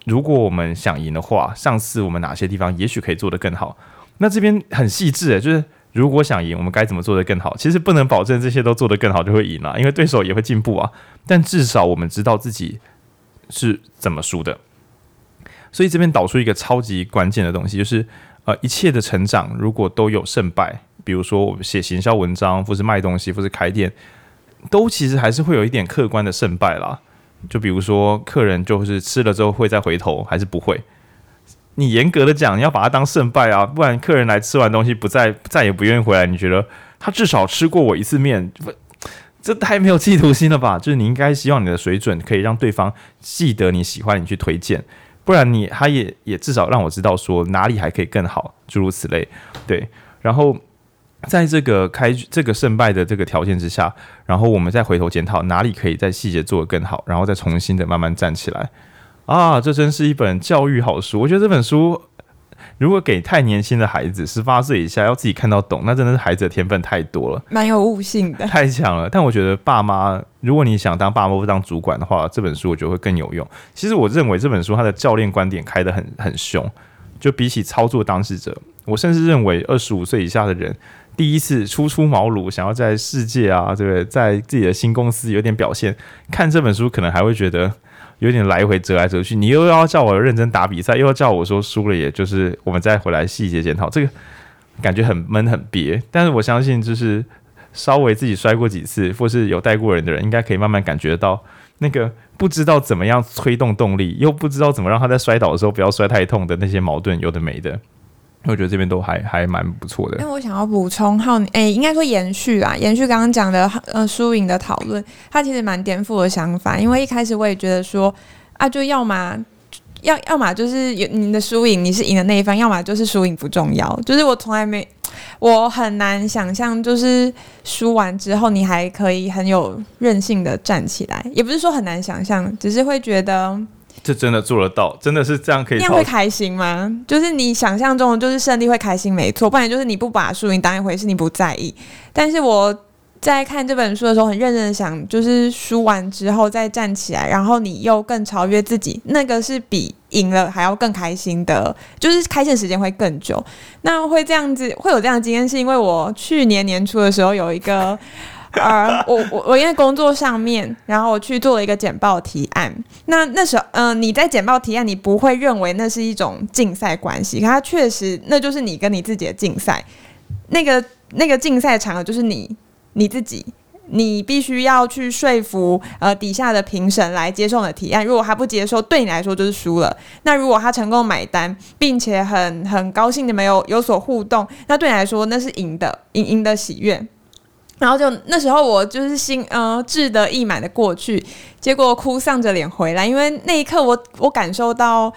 如果我们想赢的话，上次我们哪些地方也许可以做得更好，那这边很细致诶，就是。如果想赢，我们该怎么做得更好？其实不能保证这些都做得更好就会赢了，因为对手也会进步啊。但至少我们知道自己是怎么输的。所以这边导出一个超级关键的东西，就是呃，一切的成长如果都有胜败，比如说我们写行销文章，或是卖东西，或是开店，都其实还是会有一点客观的胜败啦。就比如说客人就是吃了之后会再回头，还是不会。你严格的讲，你要把它当胜败啊，不然客人来吃完东西不再再也不愿意回来。你觉得他至少吃过我一次面，不，这太没有企图心了吧？就是你应该希望你的水准可以让对方记得你喜欢你去推荐，不然你他也也至少让我知道说哪里还可以更好，诸如此类。对，然后在这个开这个胜败的这个条件之下，然后我们再回头检讨哪里可以在细节做得更好，然后再重新的慢慢站起来。啊，这真是一本教育好书。我觉得这本书如果给太年轻的孩子，十八岁以下要自己看到懂，那真的是孩子的天分太多了，蛮有悟性的，太强了。但我觉得爸妈，如果你想当爸妈或当主管的话，这本书我觉得会更有用。其实我认为这本书它的教练观点开得很很凶，就比起操作当事者，我甚至认为二十五岁以下的人第一次初出茅庐，想要在世界啊，对不对在自己的新公司有点表现，看这本书可能还会觉得有点来回折来折去。你又要叫我认真打比赛，又要叫我说输了，也就是我们再回来细节检讨，这个感觉很闷很憋。但是我相信，就是稍微自己摔过几次，或是有带过人的人，应该可以慢慢感觉到那个不知道怎么样推动动力，又不知道怎么让他在摔倒的时候不要摔太痛的那些矛盾，有的没的。我觉得这边都还还蛮不错的。那我想要补充浩，哎、应该说延续啦，延续刚刚讲的呃输赢的讨论，它其实蛮颠覆的想法。因为一开始我也觉得说啊，就要么要要么就是你的输赢，你是赢的那一方；要么就是输赢不重要。就是我从来没，我很难想象，就是输完之后你还可以很有韧性的站起来。也不是说很难想象，只是会觉得。这真的做得到，真的是这样可以？这样会开心吗？就是你想象中的，就是胜利会开心，没错。不然就是你不把输赢当一回事，你不在意。但是我在看这本书的时候，很认真的想，就是输完之后再站起来，然后你又更超越自己，那个是比赢了还要更开心的，就是开心的时间会更久。那会这样子，会有这样的经验，是因为我去年年初的时候有一个。而我我我因为工作上面，然后我去做了一个简报提案。那那时候，嗯、你在简报提案，你不会认为那是一种竞赛关系，可它确实那就是你跟你自己的竞赛。那个那个竞赛场合就是你你自己，你必须要去说服呃底下的评审来接受你的提案。如果他不接受，对你来说就是输了。那如果他成功买单，并且很很高兴你们有有所互动，那对你来说那是赢的，赢赢的喜悦。然后就那时候，我就是心呃志得意满的过去，结果哭丧着脸回来，因为那一刻我我感受到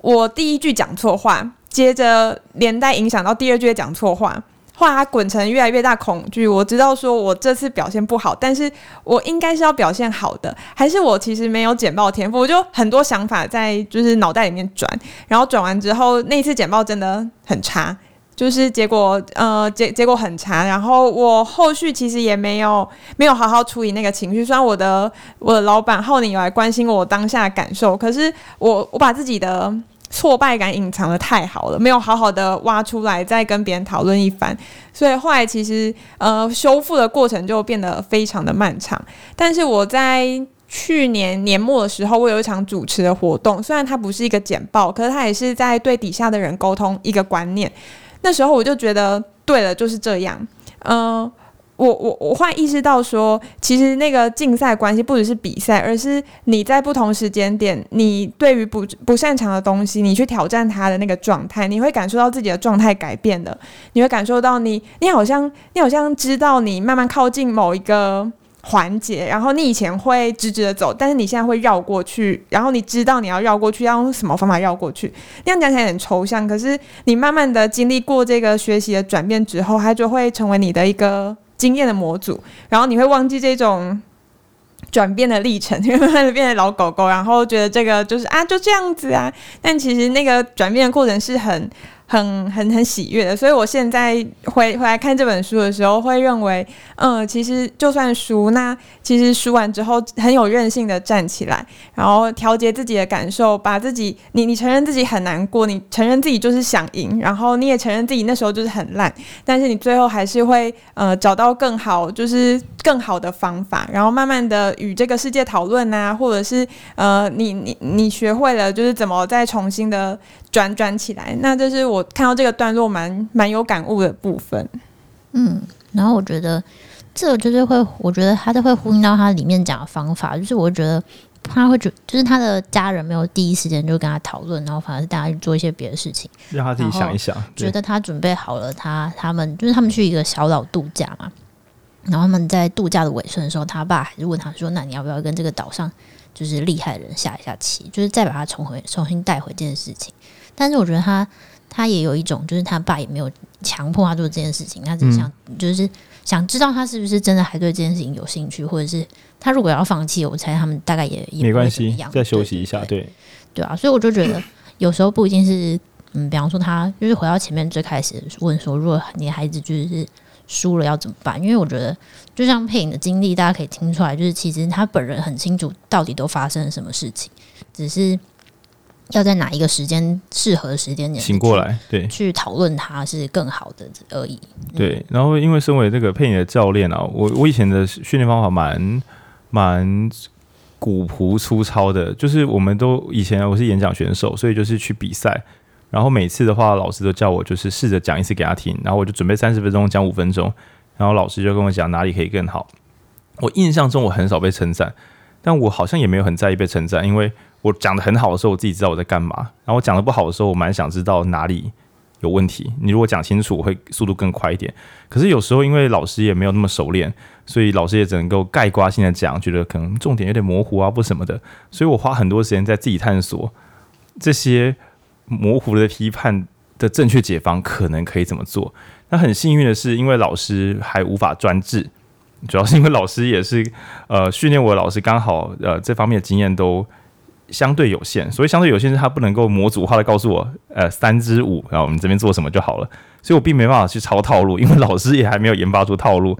我第一句讲错话，接着连带影响到第二句也讲错话，后来它滚成越来越大恐惧。我知道说我这次表现不好，但是我应该是要表现好的，还是我其实没有简报天赋？我就很多想法在就是脑袋里面转，然后转完之后，那一次简报真的很差。就是结果，呃，结结果很差。然后我后续其实也没有没有好好处理那个情绪。虽然我的我的老板浩宁有来关心我当下的感受，可是我我把自己的挫败感隐藏得太好了，没有好好的挖出来再跟别人讨论一番。所以后来其实呃修复的过程就变得非常的漫长。但是我在去年年末的时候，我有一场主持的活动，虽然它不是一个简报，可是它也是在对底下的人沟通一个观念。那时候我就觉得对了，就是这样。嗯、呃，我我我会意识到说，其实那个竞赛关系不只是比赛，而是你在不同时间点，你对于不不擅长的东西，你去挑战它的那个状态，你会感受到自己的状态改变的，你会感受到你你好像你好像知道你慢慢靠近某一个。环节，然后你以前会直直的走，但是你现在会绕过去，然后你知道你要绕过去要用什么方法绕过去。那样讲起来很抽象，可是你慢慢的经历过这个学习的转变之后，它就会成为你的一个经验的模组，然后你会忘记这种转变的历程，你会慢慢的变成老狗狗，然后觉得这个就是啊就这样子啊，但其实那个转变的过程是很。很很很喜悦的，所以我现在回回来看这本书的时候，会认为，嗯，其实就算输，那其实输完之后很有韧性的站起来，然后调节自己的感受，把自己，你你承认自己很难过，你承认自己就是想赢，然后你也承认自己那时候就是很烂，但是你最后还是会呃找到更好，就是更好的方法，然后慢慢的与这个世界讨论啊，或者是呃你你你学会了就是怎么再重新的。转转起来，那这是我看到这个段落蛮蛮有感悟的部分。嗯，然后我觉得这个就是会，我觉得他就会呼应到他里面讲的方法，就是我觉得他会觉，就是他的家人没有第一时间就跟他讨论，然后反而是大家去做一些别的事情，让他自己想一想，觉得他准备好了他，他他们就是他们去一个小岛度假嘛，然后他们在度假的尾声的时候，他爸还是问他说：“那你要不要跟这个岛上就是厉害的人下一下棋，就是再把他重回重新带回这件事情。”但是我觉得他他也有一种，就是他爸也没有强迫他做这件事情，他只是想就是想知道他是不是真的还对这件事情有兴趣，或者是他如果要放弃，我猜他们大概也也没关系，再休息一下，对对啊，所以我就觉得有时候不一定是嗯，比方说他就是回到前面最开始问说，如果你孩子就是输了要怎么办？因为我觉得就像配影的经历，大家可以听出来，就是其实他本人很清楚到底都发生了什么事情，只是。要在哪一个时间适合的时间点醒过来，对，去讨论它是更好的而已。对，然后因为身为这个配你的教练啊，我我以前的训练方法蛮蛮古朴粗糙的，就是我们都以前我是演讲选手，所以就是去比赛，然后每次的话，老师都叫我就是试着讲一次给他听，然后我就准备三十分钟讲五分钟，然后老师就跟我讲哪里可以更好。我印象中我很少被称赞，但我好像也没有很在意被称赞，因为我讲得很好的时候，我自己知道我在干嘛；然后我讲得不好的时候，我蛮想知道哪里有问题。你如果讲清楚，我会速度更快一点。可是有时候因为老师也没有那么熟练，所以老师也只能够概括性的讲，觉得可能重点有点模糊啊，不什么的。所以我花很多时间在自己探索这些模糊的批判的正确解方，可能可以怎么做。那很幸运的是，因为老师还无法专治。主要是因为老师也是，呃，训练我的老师刚好，呃，这方面的经验都相对有限，所以相对有限是他不能够模组化的告诉我，呃，三之五，然后我们这边做什么就好了，所以我并没办法去抄套路，因为老师也还没有研发出套路，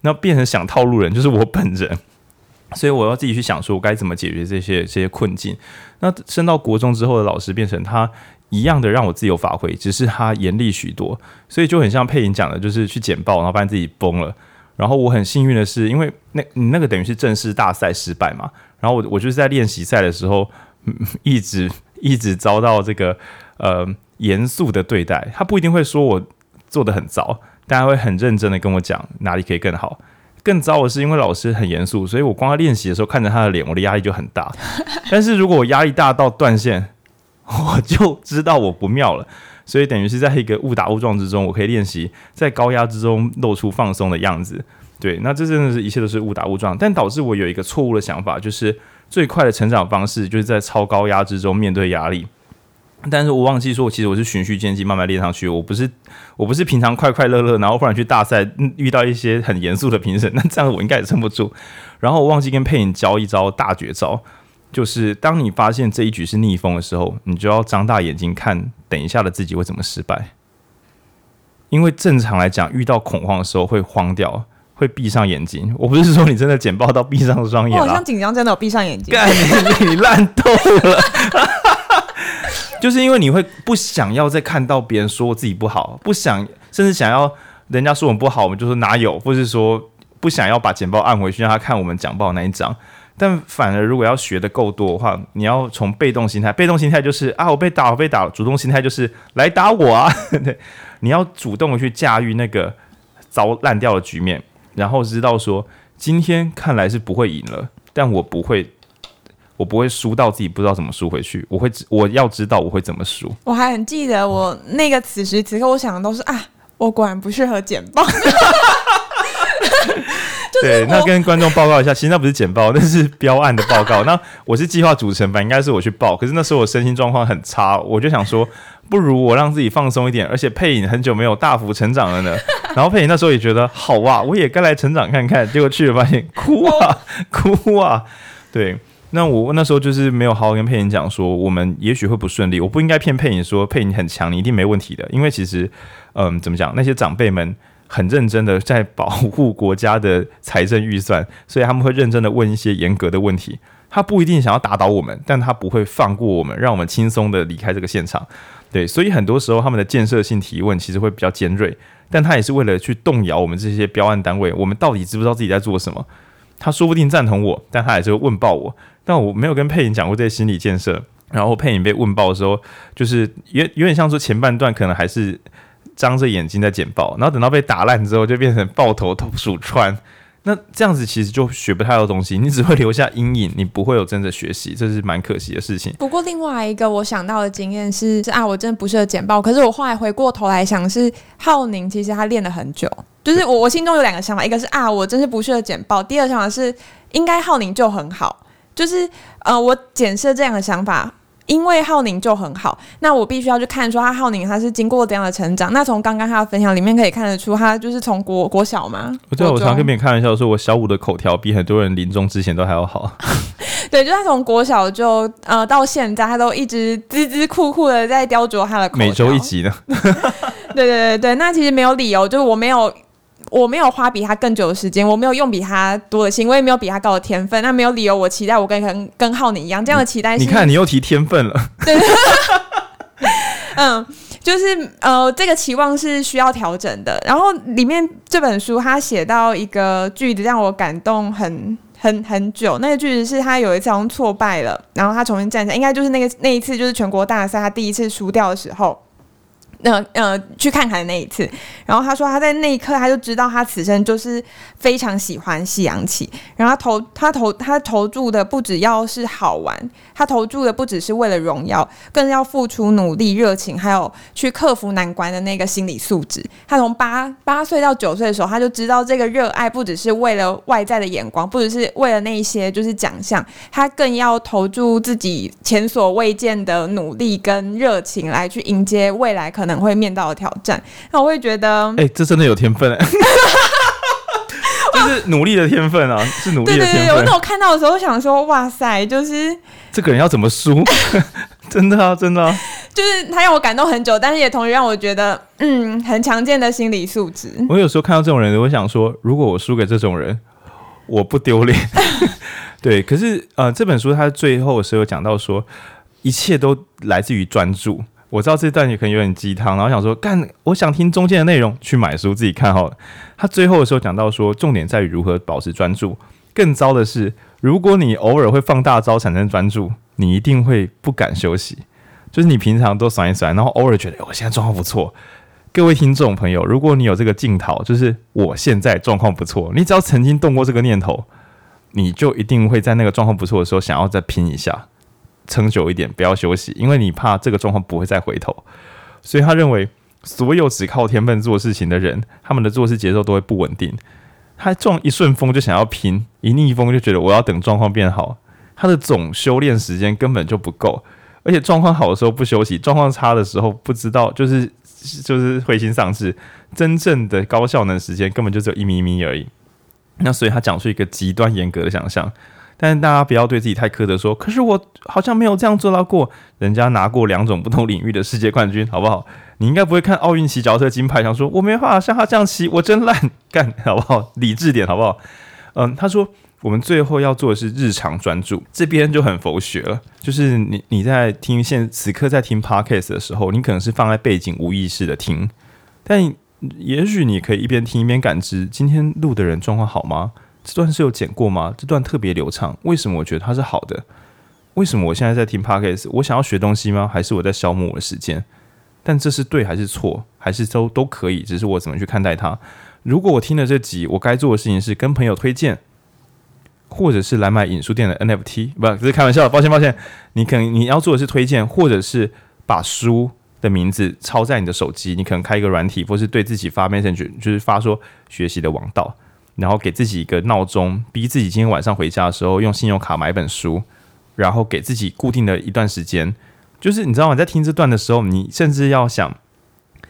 那变成想套路人就是我本人，所以我要自己去想说我该怎么解决这些这些困境。那升到国中之后的老师变成他一样的让我自由发挥，只是他严厉许多，所以就很像佩颖讲的，就是去简报，然后发现自己崩了。然后我很幸运的是，因为那你那个等于是正式大赛失败嘛，然后我我就是在练习赛的时候，一直一直遭到这个呃严肃的对待。他不一定会说我做的很糟，但他会很认真的跟我讲哪里可以更好。更糟的是，因为老师很严肃，所以我光在练习的时候看着他的脸，我的压力就很大。但是如果我压力大到断线，我就知道我不妙了。所以等于是在一个误打误撞之中，我可以练习在高压之中露出放松的样子。对，那这真的是一切都是误打误撞，但导致我有一个错误的想法，就是最快的成长方式就是在超高压之中面对压力。但是我忘记说，其实我是循序渐进，慢慢练上去。我不是，我不是平常快快乐乐，然后忽然去大赛遇到一些很严肃的评审，那这样我应该也撑不住。然后我忘记跟佩影教一招大绝招。就是当你发现这一局是逆风的时候，你就要张大眼睛看，等一下的自己会怎么失败。因为正常来讲，遇到恐慌的时候会慌掉，会闭上眼睛。我不是说你真的简报到闭上双眼，我好像紧张真的有闭上眼睛。干你，你烂透了！就是因为你会不想要再看到别人说自己不好，不想甚至想要人家说我们不好，我们就说哪有，或是说不想要把简报按回去让他看我们讲报那一张。但反而，如果要学的够多的话，你要从被动心态，被动心态就是啊，我被打，我被打；主动心态就是来打我啊。对，你要主动的去驾驭那个糟烂掉的局面，然后知道说，今天看来是不会赢了，但我不会，我不会输到自己不知道怎么输回去。我会，我要知道我会怎么输。我还很记得我那个此时此刻，我想的都是啊，我果然不适合简报。对，那跟观众报告一下，其实那不是简报，那是标案的报告。那我是计划组成，本应该是我去报，可是那时候我身心状况很差，我就想说，不如我让自己放松一点。而且配影很久没有大幅成长了呢。然后佩影那时候也觉得好哇，我也该来成长看看。结果去了发现哭啊 哭啊。对，那我那时候就是没有好好跟佩影讲说，我们也许会不顺利。我不应该骗佩影说佩影很强，你一定没问题的。因为其实，嗯，怎么讲，那些长辈们。很认真的在保护国家的财政预算，所以他们会认真的问一些严格的问题。他不一定想要打倒我们，但他不会放过我们，让我们轻松的离开这个现场。对，所以很多时候他们的建设性提问其实会比较尖锐，但他也是为了去动摇我们这些标案单位，我们到底知不知道自己在做什么？他说不定赞同我，但他也是会问爆我。但我没有跟佩影讲过这些心理建设，然后佩影被问爆的时候，就是有有点像说前半段可能还是。张着眼睛在简报，然后等到被打烂之后，就变成抱头头鼠窜。那这样子其实就学不太多东西，你只会留下阴影，你不会有真的学习，这是蛮可惜的事情。不过另外一个我想到的经验是，是啊，我真的不适合简报。可是我后来回过头来想，是浩宁其实他练了很久。就是我我心中有两个想法，一个是啊，我真是不适合简报；第二想法是，应该浩宁就很好。就是呃，我检视这样的想法。因为浩宁就很好，那我必须要去看说他浩宁他是经过怎样的成长。那从刚刚他的分享里面可以看得出，他就是从国国小嘛。我对我常跟别人开玩笑说，我小五的口条比很多人临终之前都还要好。对，就他从国小就呃到现在，他都一直孜孜酷酷的在雕琢他的口条。每周一集呢？对对对对，那其实没有理由，就是我没有。我没有花比他更久的时间，我没有用比他多的心，我也没有比他高的天分，那没有理由我期待我跟跟跟浩宁一样这样的期待。你看，你又提天分了。对。嗯，就是呃，这个期望是需要调整的。然后里面这本书他写到一个句子让我感动很很很久，那个句子是他有一次好像挫败了，然后他重新站起来，应该就是那个那一次就是全国大赛他第一次输掉的时候。那呃，去看海的那一次，然后他说他在那一刻他就知道他此生就是非常喜欢西洋棋，然后投他投他投注的不只要是好玩，他投注的不只是为了荣耀，更要付出努力、热情，还有去克服难关的那个心理素质。他从八八岁到九岁的时候，他就知道这个热爱不只是为了外在的眼光，不只是为了那一些就是奖项，他更要投注自己前所未见的努力跟热情来去迎接未来可。可能会面到的挑战，那我会觉得，哎、欸，这真的有天分哎，就是努力的天分啊，是努力的天分。对对对，那我看到的时候想说，哇塞，就是这个人要怎么输？真的啊，真的啊，就是他让我感动很久，但是也同时让我觉得，嗯，很强健的心理素质。我有时候看到这种人，我想说，如果我输给这种人，我不丢脸。对，可是呃，这本书它最后的时候讲到说，一切都来自于专注。我知道这段也可能有点鸡汤，然后想说干，我想听中间的内容，去买书自己看好了。他最后的时候讲到说，重点在于如何保持专注。更糟的是，如果你偶尔会放大招产生专注，你一定会不敢休息。就是你平常都甩一甩，然后偶尔觉得我现在状况不错。各位听众朋友，如果你有这个镜头，就是我现在状况不错，你只要曾经动过这个念头，你就一定会在那个状况不错的时候想要再拼一下。撑久一点，不要休息，因为你怕这个状况不会再回头。所以他认为，所有只靠天分做事情的人，他们的做事节奏都会不稳定。他撞一顺风就想要拼，一逆风就觉得我要等状况变好。他的总修炼时间根本就不够，而且状况好的时候不休息，状况差的时候不知道，就是就是灰心丧志。真正的高效能时间根本就只有一咪咪而已。那所以他讲出一个极端严格的想象。但是大家不要对自己太苛责，说，可是我好像没有这样做到过。人家拿过两种不同领域的世界冠军，好不好？你应该不会看奥运骑脚车金牌，想说我没办法像他这样骑，我真烂，干，好不好？理智点，好不好？嗯，他说我们最后要做的是日常专注，这边就很佛学了。就是你你在听现此刻在听 podcast 的时候，你可能是放在背景无意识的听，但也许你可以一边听一边感知今天录的人状况好吗？这段是有剪过吗？这段特别流畅，为什么我觉得它是好的？为什么我现在在听 Podcast？我想要学东西吗？还是我在消磨我的时间？但这是对还是错？还是都都可以？只是我怎么去看待它？如果我听了这集，我该做的事情是跟朋友推荐，或者是来买影书店的 NFT？不，这是开玩笑，抱歉抱歉。你可能你要做的是推荐，或者是把书的名字抄在你的手机，你可能开一个软体，或是对自己发 message，就是发说学习的王道。然后给自己一个闹钟，逼自己今天晚上回家的时候用信用卡买本书，然后给自己固定的一段时间，就是你知道吗？在听这段的时候，你甚至要想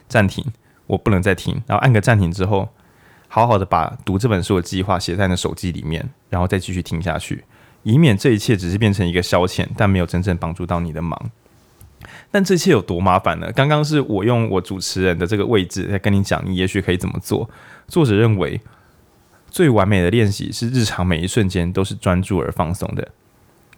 暂停，我不能再听，然后按个暂停之后，好好的把读这本书的计划写在你的手机里面，然后再继续听下去，以免这一切只是变成一个消遣，但没有真正帮助到你的忙。但这一切有多麻烦呢？刚刚是我用我主持人的这个位置在跟你讲，你也许可以怎么做。作者认为。最完美的练习是日常每一瞬间都是专注而放松的。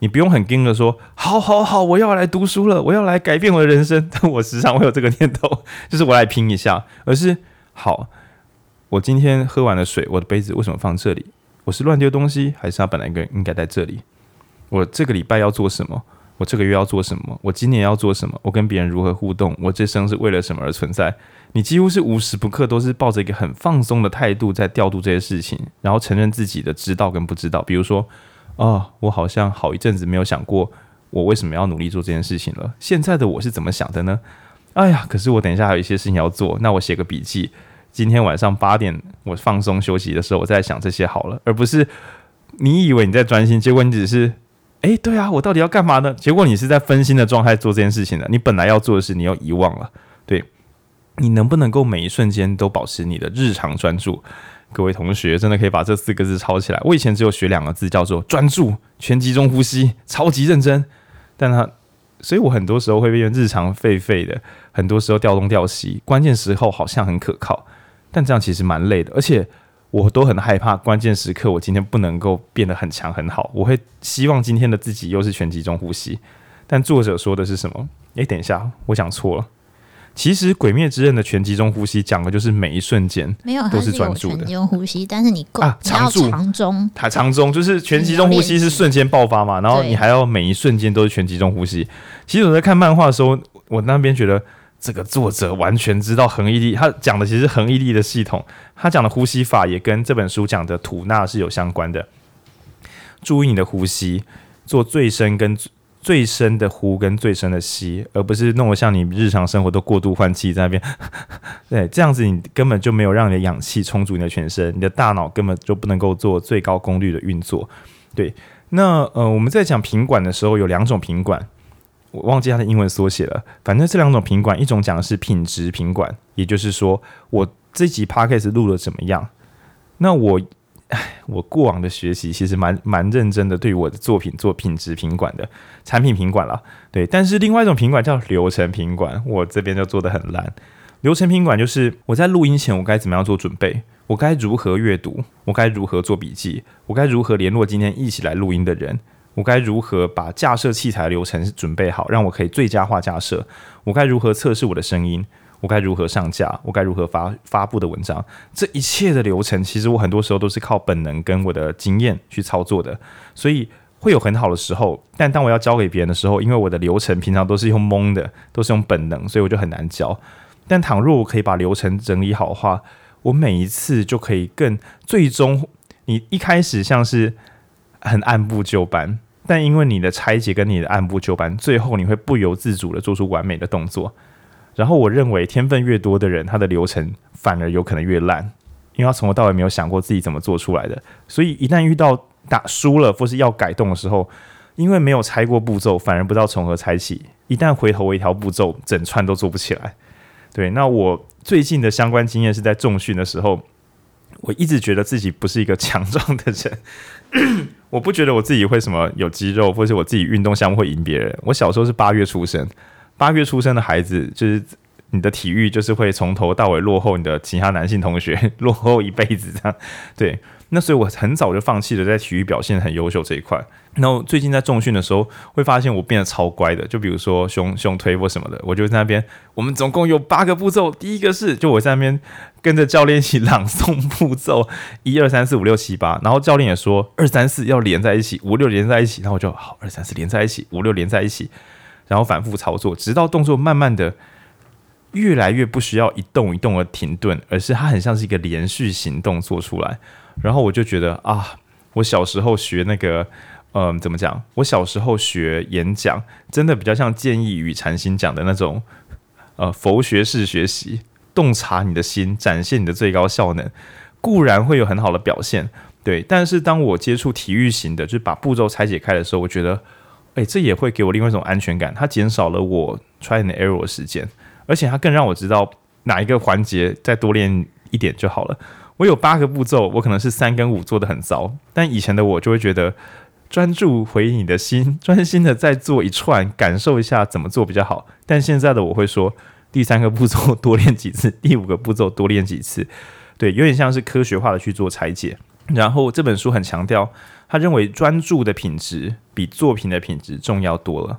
你不用很硬的说，好好好，我要来读书了，我要来改变我的人生。但我时常会有这个念头，就是我来拼一下。而是好，我今天喝完了水，我的杯子为什么放这里？我是乱丢东西，还是它本来应该应该在这里？我这个礼拜要做什么？我这个月要做什么？我今年要做什么？我跟别人如何互动？我这生是为了什么而存在？你几乎是无时不刻都是抱着一个很放松的态度在调度这些事情，然后承认自己的知道跟不知道。比如说，啊、哦，我好像好一阵子没有想过我为什么要努力做这件事情了。现在的我是怎么想的呢？哎呀，可是我等一下还有一些事情要做，那我写个笔记。今天晚上八点我放松休息的时候，我再想这些好了，而不是你以为你在专心，结果你只是，哎，对啊，我到底要干嘛呢？结果你是在分心的状态做这件事情的，你本来要做的事你又遗忘了，对。你能不能够每一瞬间都保持你的日常专注？各位同学真的可以把这四个字抄起来。我以前只有学两个字，叫做专注，全集中呼吸，超级认真。但他，所以我很多时候会变成日常废废的，很多时候调东调西，关键时候好像很可靠。但这样其实蛮累的，而且我都很害怕关键时刻我今天不能够变得很强很好。我会希望今天的自己又是全集中呼吸，但作者说的是什么？诶，等一下，我讲错了。其实《鬼灭之刃》的全集中呼吸讲的就是每一瞬间没有都是专注的全集中呼吸，但是你够啊长住长中，它长中就是全集中呼吸是瞬间爆发嘛，然后你还要每一瞬间都是全集中呼吸。其实我在看漫画的时候，我那边觉得这个作者完全知道恒毅力，他讲的其实恒毅力的系统，他讲的呼吸法也跟这本书讲的吐纳是有相关的。注意你的呼吸，做最深跟。最深的呼跟最深的吸，而不是弄得像你日常生活都过度换气在那边。对，这样子你根本就没有让你的氧气充足你的全身，你的大脑根本就不能够做最高功率的运作。对，那呃，我们在讲品管的时候有两种品管，我忘记它的英文缩写了。反正这两种品管，一种讲的是品质品管，也就是说我这集 Podcast 录的怎么样？那我。唉，我过往的学习其实蛮蛮认真的，对我的作品做品质品管的产品品管了，对。但是另外一种品管叫流程品管，我这边就做得很烂。流程品管就是我在录音前我该怎么样做准备，我该如何阅读，我该如何做笔记，我该如何联络今天一起来录音的人，我该如何把架设器材流程准备好，让我可以最佳化架设，我该如何测试我的声音。我该如何上架？我该如何发发布的文章？这一切的流程，其实我很多时候都是靠本能跟我的经验去操作的，所以会有很好的时候。但当我要交给别人的时候，因为我的流程平常都是用蒙的，都是用本能，所以我就很难教。但倘若我可以把流程整理好的话，我每一次就可以更最终。你一开始像是很按部就班，但因为你的拆解跟你的按部就班，最后你会不由自主的做出完美的动作。然后我认为天分越多的人，他的流程反而有可能越烂，因为他从头到尾没有想过自己怎么做出来的。所以一旦遇到打输了或是要改动的时候，因为没有拆过步骤，反而不知道从何拆起。一旦回头一条步骤，整串都做不起来。对，那我最近的相关经验是在重训的时候，我一直觉得自己不是一个强壮的人，我不觉得我自己会什么有肌肉，或是我自己运动项目会赢别人。我小时候是八月出生。八月出生的孩子，就是你的体育就是会从头到尾落后你的其他男性同学，落后一辈子这样。对，那所以我很早就放弃了在体育表现很优秀这一块。然后最近在重训的时候，会发现我变得超乖的。就比如说胸胸推或什么的，我就在那边。我们总共有八个步骤，第一个是就我在那边跟着教练一起朗诵步骤，一二三四五六七八。然后教练也说二三四要连在一起，五六连在一起。然后我就好，二三四连在一起，五六连在一起。然后反复操作，直到动作慢慢的越来越不需要一动一动的停顿，而是它很像是一个连续行动做出来。然后我就觉得啊，我小时候学那个，嗯、怎么讲？我小时候学演讲，真的比较像建议与禅心讲的那种，呃，佛学式学习，洞察你的心，展现你的最高效能，固然会有很好的表现，对。但是当我接触体育型的，就是把步骤拆解开的时候，我觉得。诶，这也会给我另外一种安全感。它减少了我 try and error 的时间，而且它更让我知道哪一个环节再多练一点就好了。我有八个步骤，我可能是三跟五做的很糟，但以前的我就会觉得专注回你的心，专心的再做一串，感受一下怎么做比较好。但现在的我会说，第三个步骤多练几次，第五个步骤多练几次，对，有点像是科学化的去做拆解。然后这本书很强调。他认为专注的品质比作品的品质重要多了，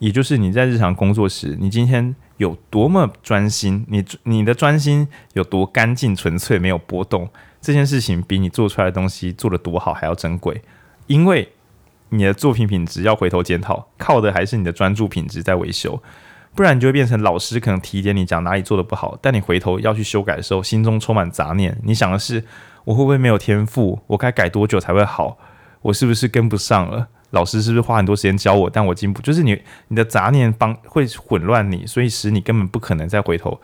也就是你在日常工作时，你今天有多么专心，你你的专心有多干净纯粹，没有波动，这件事情比你做出来的东西做得多好还要珍贵，因为你的作品品质要回头检讨，靠的还是你的专注品质在维修，不然你就会变成老师可能提点你讲哪里做得不好，但你回头要去修改的时候，心中充满杂念，你想的是我会不会没有天赋，我该改多久才会好？我是不是跟不上了？老师是不是花很多时间教我，但我进步就是你你的杂念帮会混乱你，所以使你根本不可能再回头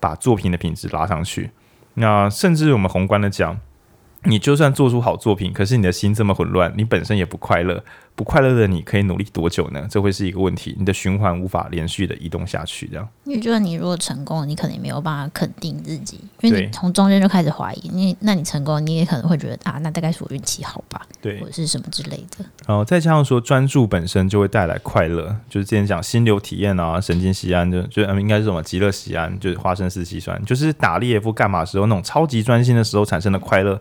把作品的品质拉上去。那甚至我们宏观的讲，你就算做出好作品，可是你的心这么混乱，你本身也不快乐，不快乐的你可以努力多久呢？这会是一个问题，你的循环无法连续的移动下去。这样，因为觉得你如果成功了，你可能也没有办法肯定自己，因为你从中间就开始怀疑。你那你成功，你也可能会觉得啊，那大概是我运气好吧？对，或者是什么之类的。然后再加上说，专注本身就会带来快乐，就是之前讲心流体验啊，神经酰胺就就应该是什么极乐酰胺，就是花生四烯酸，就是打猎或干嘛时候那种超级专心的时候产生的快乐。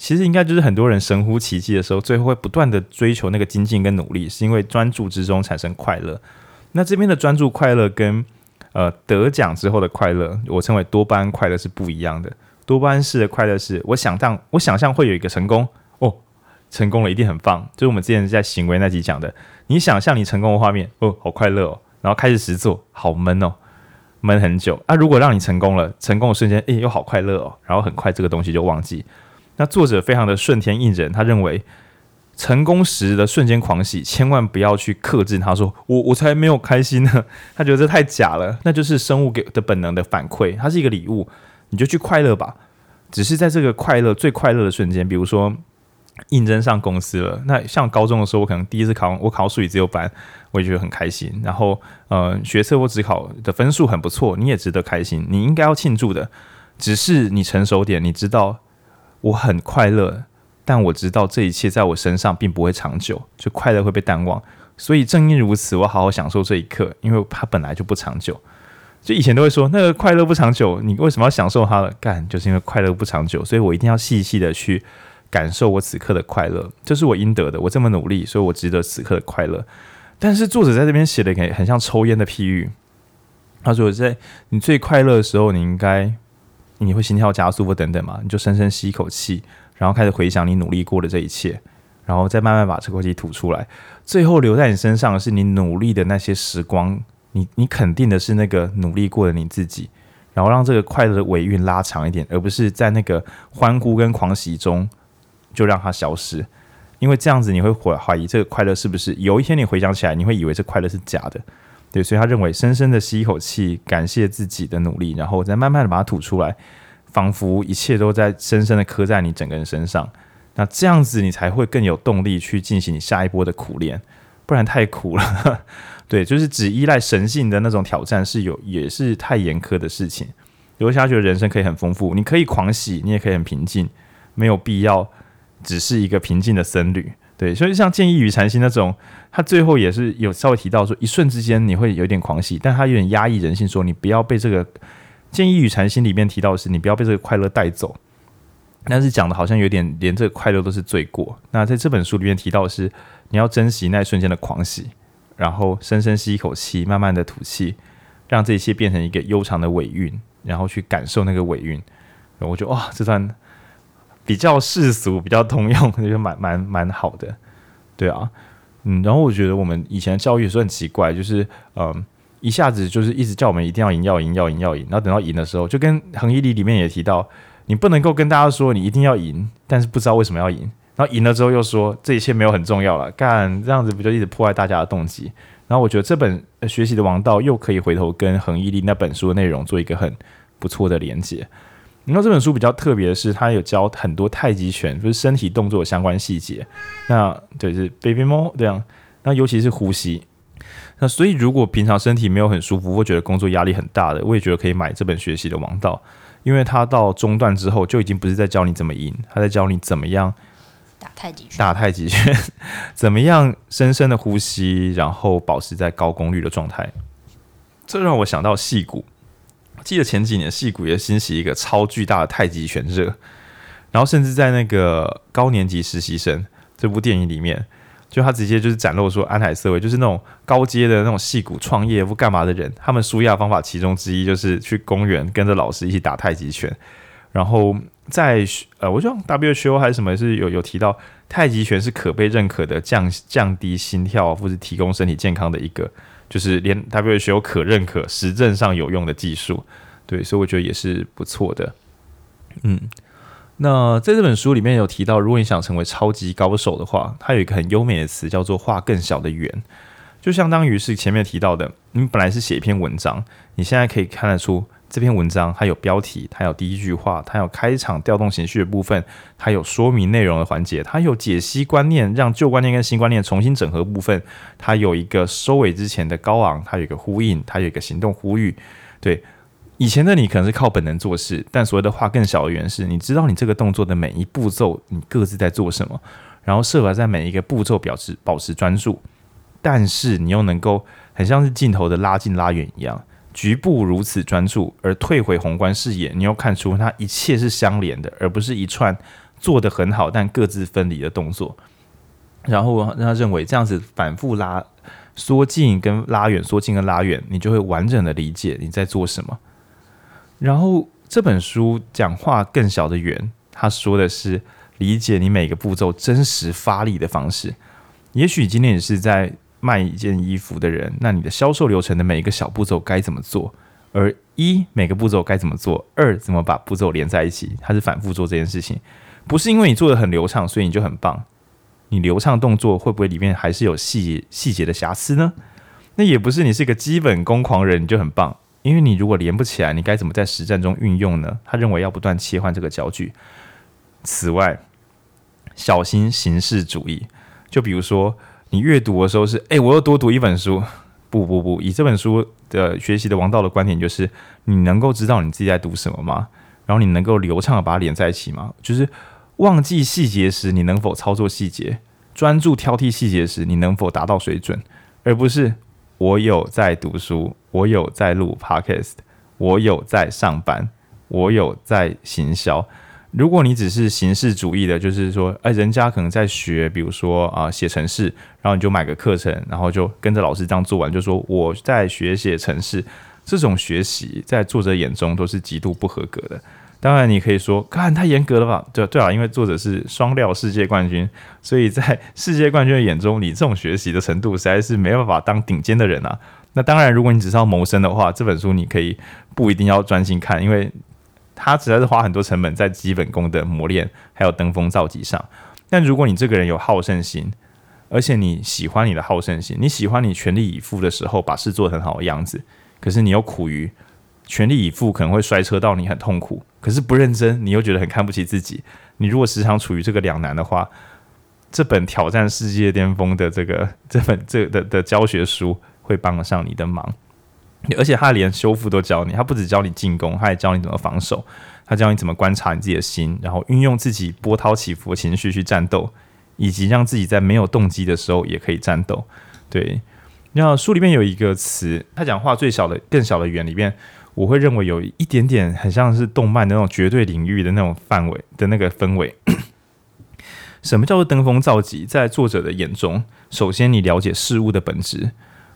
其实应该就是很多人神乎其技的时候，最后会不断的追求那个精进跟努力，是因为专注之中产生快乐。那这边的专注快乐跟呃得奖之后的快乐，我称为多巴胺快乐是不一样的。多巴胺式的快乐是我想象我想象会有一个成功哦，成功了一定很棒。就是我们之前在行为那集讲的，你想象你成功的画面哦，好快乐哦，然后开始实做，好闷哦，闷很久。啊，如果让你成功了，成功的瞬间，诶，又好快乐哦，然后很快这个东西就忘记。那作者非常的顺天应人，他认为成功时的瞬间狂喜，千万不要去克制。他说：“我我才没有开心呢。”他觉得这太假了，那就是生物给的本能的反馈，它是一个礼物，你就去快乐吧。只是在这个快乐最快乐的瞬间，比如说应征上公司了，那像高中的时候，我可能第一次考，我考数理自由班，我也觉得很开心。然后，呃，学测或指考的分数很不错，你也值得开心，你应该要庆祝的。只是你成熟点，你知道。我很快乐，但我知道这一切在我身上并不会长久，就快乐会被淡忘。所以正因如此，我好好享受这一刻，因为它本来就不长久。就以前都会说那个快乐不长久，你为什么要享受它了？干，就是因为快乐不长久，所以我一定要细细的去感受我此刻的快乐，这是我应得的。我这么努力，所以我值得此刻的快乐。但是作者在这边写的很很像抽烟的譬喻，他说在你最快乐的时候，你应该。你会心跳加速或等等嘛？你就深深吸一口气，然后开始回想你努力过的这一切，然后再慢慢把这口气吐出来。最后留在你身上的是你努力的那些时光，你你肯定的是那个努力过的你自己，然后让这个快乐的尾韵拉长一点，而不是在那个欢呼跟狂喜中就让它消失。因为这样子你会怀怀疑这个快乐是不是有一天你回想起来，你会以为这快乐是假的。对，所以他认为深深的吸一口气，感谢自己的努力，然后再慢慢的把它吐出来，仿佛一切都在深深的刻在你整个人身上。那这样子你才会更有动力去进行下一波的苦练，不然太苦了。对，就是只依赖神性的那种挑战是有也是太严苛的事情。刘侠觉得人生可以很丰富，你可以狂喜，你也可以很平静，没有必要只是一个平静的僧侣。对，所以像建议与禅心那种，他最后也是有稍微提到说，一瞬之间你会有点狂喜，但他有点压抑人性，说你不要被这个建议与禅心里面提到的是，你不要被这个快乐带走。但是讲的好像有点连这个快乐都是罪过。那在这本书里面提到的是，你要珍惜那一瞬间的狂喜，然后深深吸一口气，慢慢的吐气，让这一切变成一个悠长的尾韵，然后去感受那个尾韵。我觉得哇，这段。比较世俗，比较通用，就蛮蛮蛮好的，对啊，嗯，然后我觉得我们以前的教育也是很奇怪，就是嗯，一下子就是一直叫我们一定要赢，要赢，要赢，要赢，然后等到赢的时候，就跟恒毅力里面也提到，你不能够跟大家说你一定要赢，但是不知道为什么要赢，然后赢了之后又说这一切没有很重要了，干这样子不就一直破坏大家的动机？然后我觉得这本学习的王道又可以回头跟恒毅力那本书的内容做一个很不错的连接。然后这本书比较特别的是，它有教很多太极拳，就是身体动作相关细节。那对，是 baby mo 这样。那尤其是呼吸。那所以如果平常身体没有很舒服，或觉得工作压力很大的，我也觉得可以买这本学习的王道，因为它到中段之后就已经不是在教你怎么赢，它在教你怎么样打太极拳，打太极拳，怎么样深深的呼吸，然后保持在高功率的状态。这让我想到矽谷。记得前几年，戏骨也兴起一个超巨大的太极拳热，然后甚至在那个高年级实习生这部电影里面，就他直接就是展露说安海瑟薇就是那种高阶的那种戏骨创业不干嘛的人，他们舒压方法其中之一就是去公园跟着老师一起打太极拳，然后在呃，我觉得 WHO 还是什么是有有提到太极拳是可被认可的降降低心跳或是提供身体健康的一个。就是连 WHO 可认可、实证上有用的技术，对，所以我觉得也是不错的。嗯，那在这本书里面有提到，如果你想成为超级高手的话，它有一个很优美的词叫做“画更小的圆”，就相当于是前面提到的，你本来是写一篇文章，你现在可以看得出这篇文章它有标题，它有第一句话，它有开场调动情绪的部分，它有说明内容的环节，它有解析观念，让旧观念跟新观念重新整合部分，它有一个收尾之前的高昂，它有一个呼应，它有一个行动呼吁。对，以前的你可能是靠本能做事，但所谓的画更小的圆是，你知道你这个动作的每一步骤，你各自在做什么，然后设法在每一个步骤表示保持专注。但是你又能够很像是镜头的拉近拉远一样，局部如此专注，而退回宏观视野，你又看出它一切是相连的，而不是一串做得很好但各自分离的动作。然后让他认为这样子反复拉缩近跟拉远，缩近跟拉远，你就会完整的理解你在做什么。然后这本书讲话更小的圆，他说的是理解你每个步骤真实发力的方式。也许今天也是在。卖一件衣服的人，那你的销售流程的每一个小步骤该怎么做？而一每个步骤该怎么做？二怎么把步骤连在一起？他是反复做这件事情，不是因为你做的很流畅，所以你就很棒。你流畅动作会不会里面还是有细细节的瑕疵呢？那也不是你是一个基本功狂人你就很棒，因为你如果连不起来，你该怎么在实战中运用呢？他认为要不断切换这个焦距。此外，小心形式主义，就比如说。你阅读的时候是，哎，我又多读一本书。不不不，以这本书的学习的王道的观点，就是你能够知道你自己在读什么吗？然后你能够流畅的把它连在一起吗？就是忘记细节时，你能否操作细节？专注挑剔细节时，你能否达到水准？而不是我有在读书，我有在录 podcast，我有在上班，我有在行销。如果你只是形式主义的，就是说，哎，人家可能在学，比如说啊，写程式，然后你就买个课程，然后就跟着老师这样做完，就说我在学写程式，这种学习在作者眼中都是极度不合格的。当然，你可以说，看太严格了吧？对对啊，因为作者是双料世界冠军，所以在世界冠军的眼中，你这种学习的程度实在是没办法当顶尖的人啊。那当然，如果你只是要谋生的话，这本书你可以不一定要专心看，因为。他实在是花很多成本在基本功的磨练，还有登峰造极上。但如果你这个人有好胜心，而且你喜欢你的好胜心，你喜欢你全力以赴的时候把事做很好的样子，可是你又苦于全力以赴可能会摔车到你很痛苦，可是不认真你又觉得很看不起自己。你如果时常处于这个两难的话，这本挑战世界巅峰的这个这本这、的的教学书会帮得上你的忙。而且他连修复都教你，他不只教你进攻，他还教你怎么防守，他教你怎么观察你自己的心，然后运用自己波涛起伏的情绪去战斗，以及让自己在没有动机的时候也可以战斗。对，那书里面有一个词，他讲话最小的、更小的圆里面，我会认为有一点点很像是动漫的那种绝对领域的那种范围的那个氛围。什么叫做登峰造极？在作者的眼中，首先你了解事物的本质。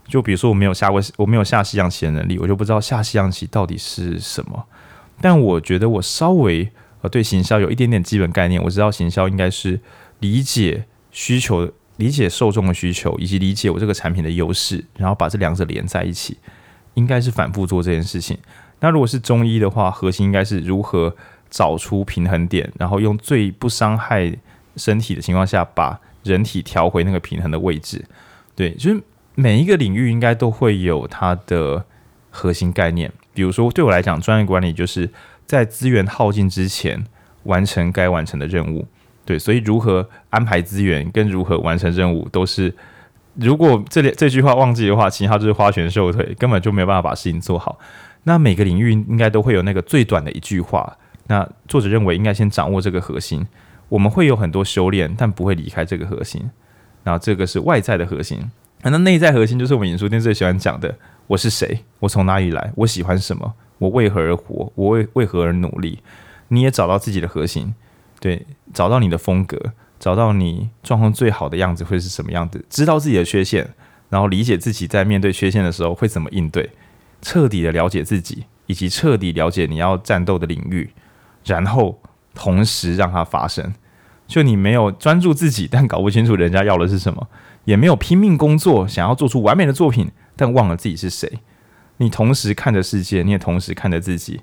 就比如说，我没有下过，我没有下西洋棋的能力，我就不知道下西洋棋到底是什么。但我觉得我稍微呃对行销有一点点基本概念，我知道行销应该是理解需求、理解受众的需求，以及理解我这个产品的优势，然后把这两者连在一起，应该是反复做这件事情。那如果是中医的话，核心应该是如何找出平衡点，然后用最不伤害身体的情况下，把人体调回那个平衡的位置。对，就是。每一个领域应该都会有它的核心概念，比如说对我来讲，专业管理就是在资源耗尽之前完成该完成的任务。对，所以如何安排资源跟如何完成任务，都是如果这里这句话忘记的话，其他就是花拳绣腿，根本就没有办法把事情做好。那每个领域应该都会有那个最短的一句话。那作者认为应该先掌握这个核心，我们会有很多修炼，但不会离开这个核心。那这个是外在的核心。那内在核心就是我们演说店最喜欢讲的：我是谁？我从哪里来？我喜欢什么？我为何而活？我为为何而努力？你也找到自己的核心，对，找到你的风格，找到你状况最好的样子会是什么样子？知道自己的缺陷，然后理解自己在面对缺陷的时候会怎么应对，彻底的了解自己，以及彻底了解你要战斗的领域，然后同时让它发生。就你没有专注自己，但搞不清楚人家要的是什么。也没有拼命工作，想要做出完美的作品，但忘了自己是谁。你同时看着世界，你也同时看着自己，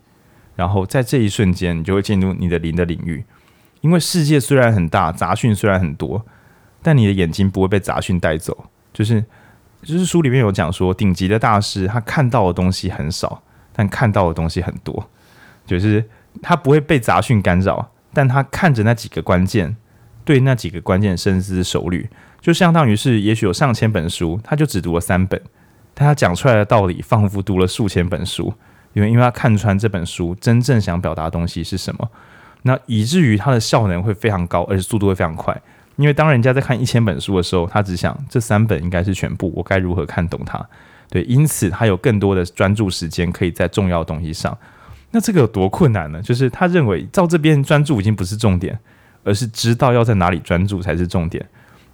然后在这一瞬间，你就会进入你的灵的领域。因为世界虽然很大，杂讯虽然很多，但你的眼睛不会被杂讯带走。就是，就是书里面有讲说，顶级的大师他看到的东西很少，但看到的东西很多，就是他不会被杂讯干扰，但他看着那几个关键，对那几个关键深思熟虑，就相当于是也许有上千本书，他就只读了三本，但他讲出来的道理仿佛读了数千本书，因为因为他看穿这本书真正想表达的东西是什么，那以至于他的效能会非常高，而且速度会非常快。因为当人家在看一千本书的时候，他只想这三本应该是全部，我该如何看懂它？对，因此他有更多的专注时间可以在重要东西上。那这个有多困难呢？就是他认为照这边专注已经不是重点，而是知道要在哪里专注才是重点。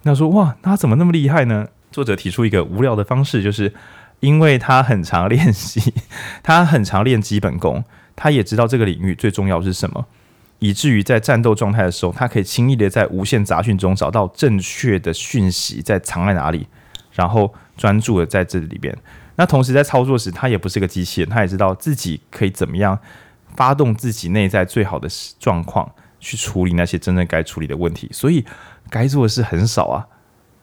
那说哇，他怎么那么厉害呢？作者提出一个无聊的方式，就是因为他很常练习，他很常练基本功，他也知道这个领域最重要是什么。以至于在战斗状态的时候，他可以轻易的在无限杂讯中找到正确的讯息在藏在哪里，然后专注的在这里边。那同时在操作时，他也不是个机器人，他也知道自己可以怎么样发动自己内在最好的状况去处理那些真正该处理的问题。所以该做的事很少啊，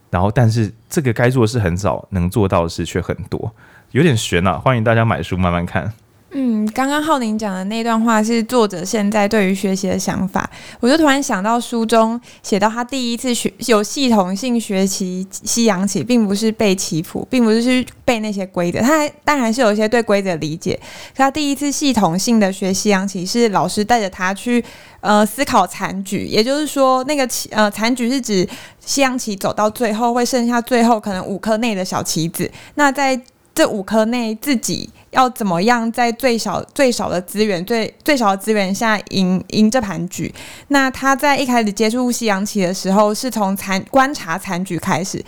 然后但是这个该做的事很少，能做到的事却很多，有点悬啊！欢迎大家买书慢慢看。嗯，刚刚浩宁讲的那段话是作者现在对于学习的想法，我就突然想到书中写到他第一次学有系统性学习西洋棋，并不是背棋谱，并不是去背那些规则，他当然是有一些对规则理解。他第一次系统性的学西洋棋，是老师带着他去呃思考残局，也就是说，那个棋呃残局是指西洋棋走到最后会剩下最后可能五颗内的小棋子，那在这五颗内自己。要怎么样在最少最少的资源最最少的资源下赢赢这盘局？那他在一开始接触西洋棋的时候，是从残观察残局开始。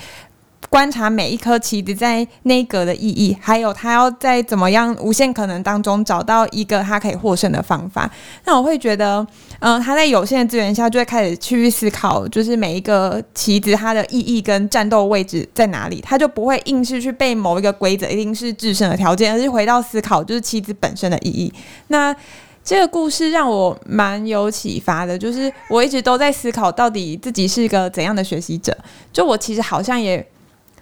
观察每一颗棋子在那格的意义，还有他要在怎么样无限可能当中找到一个他可以获胜的方法。那我会觉得，嗯、呃，他在有限的资源下就会开始去思考，就是每一个棋子它的意义跟战斗位置在哪里，他就不会硬是去背某一个规则，一定是制胜的条件，而是回到思考就是棋子本身的意义。那这个故事让我蛮有启发的，就是我一直都在思考，到底自己是一个怎样的学习者。就我其实好像也。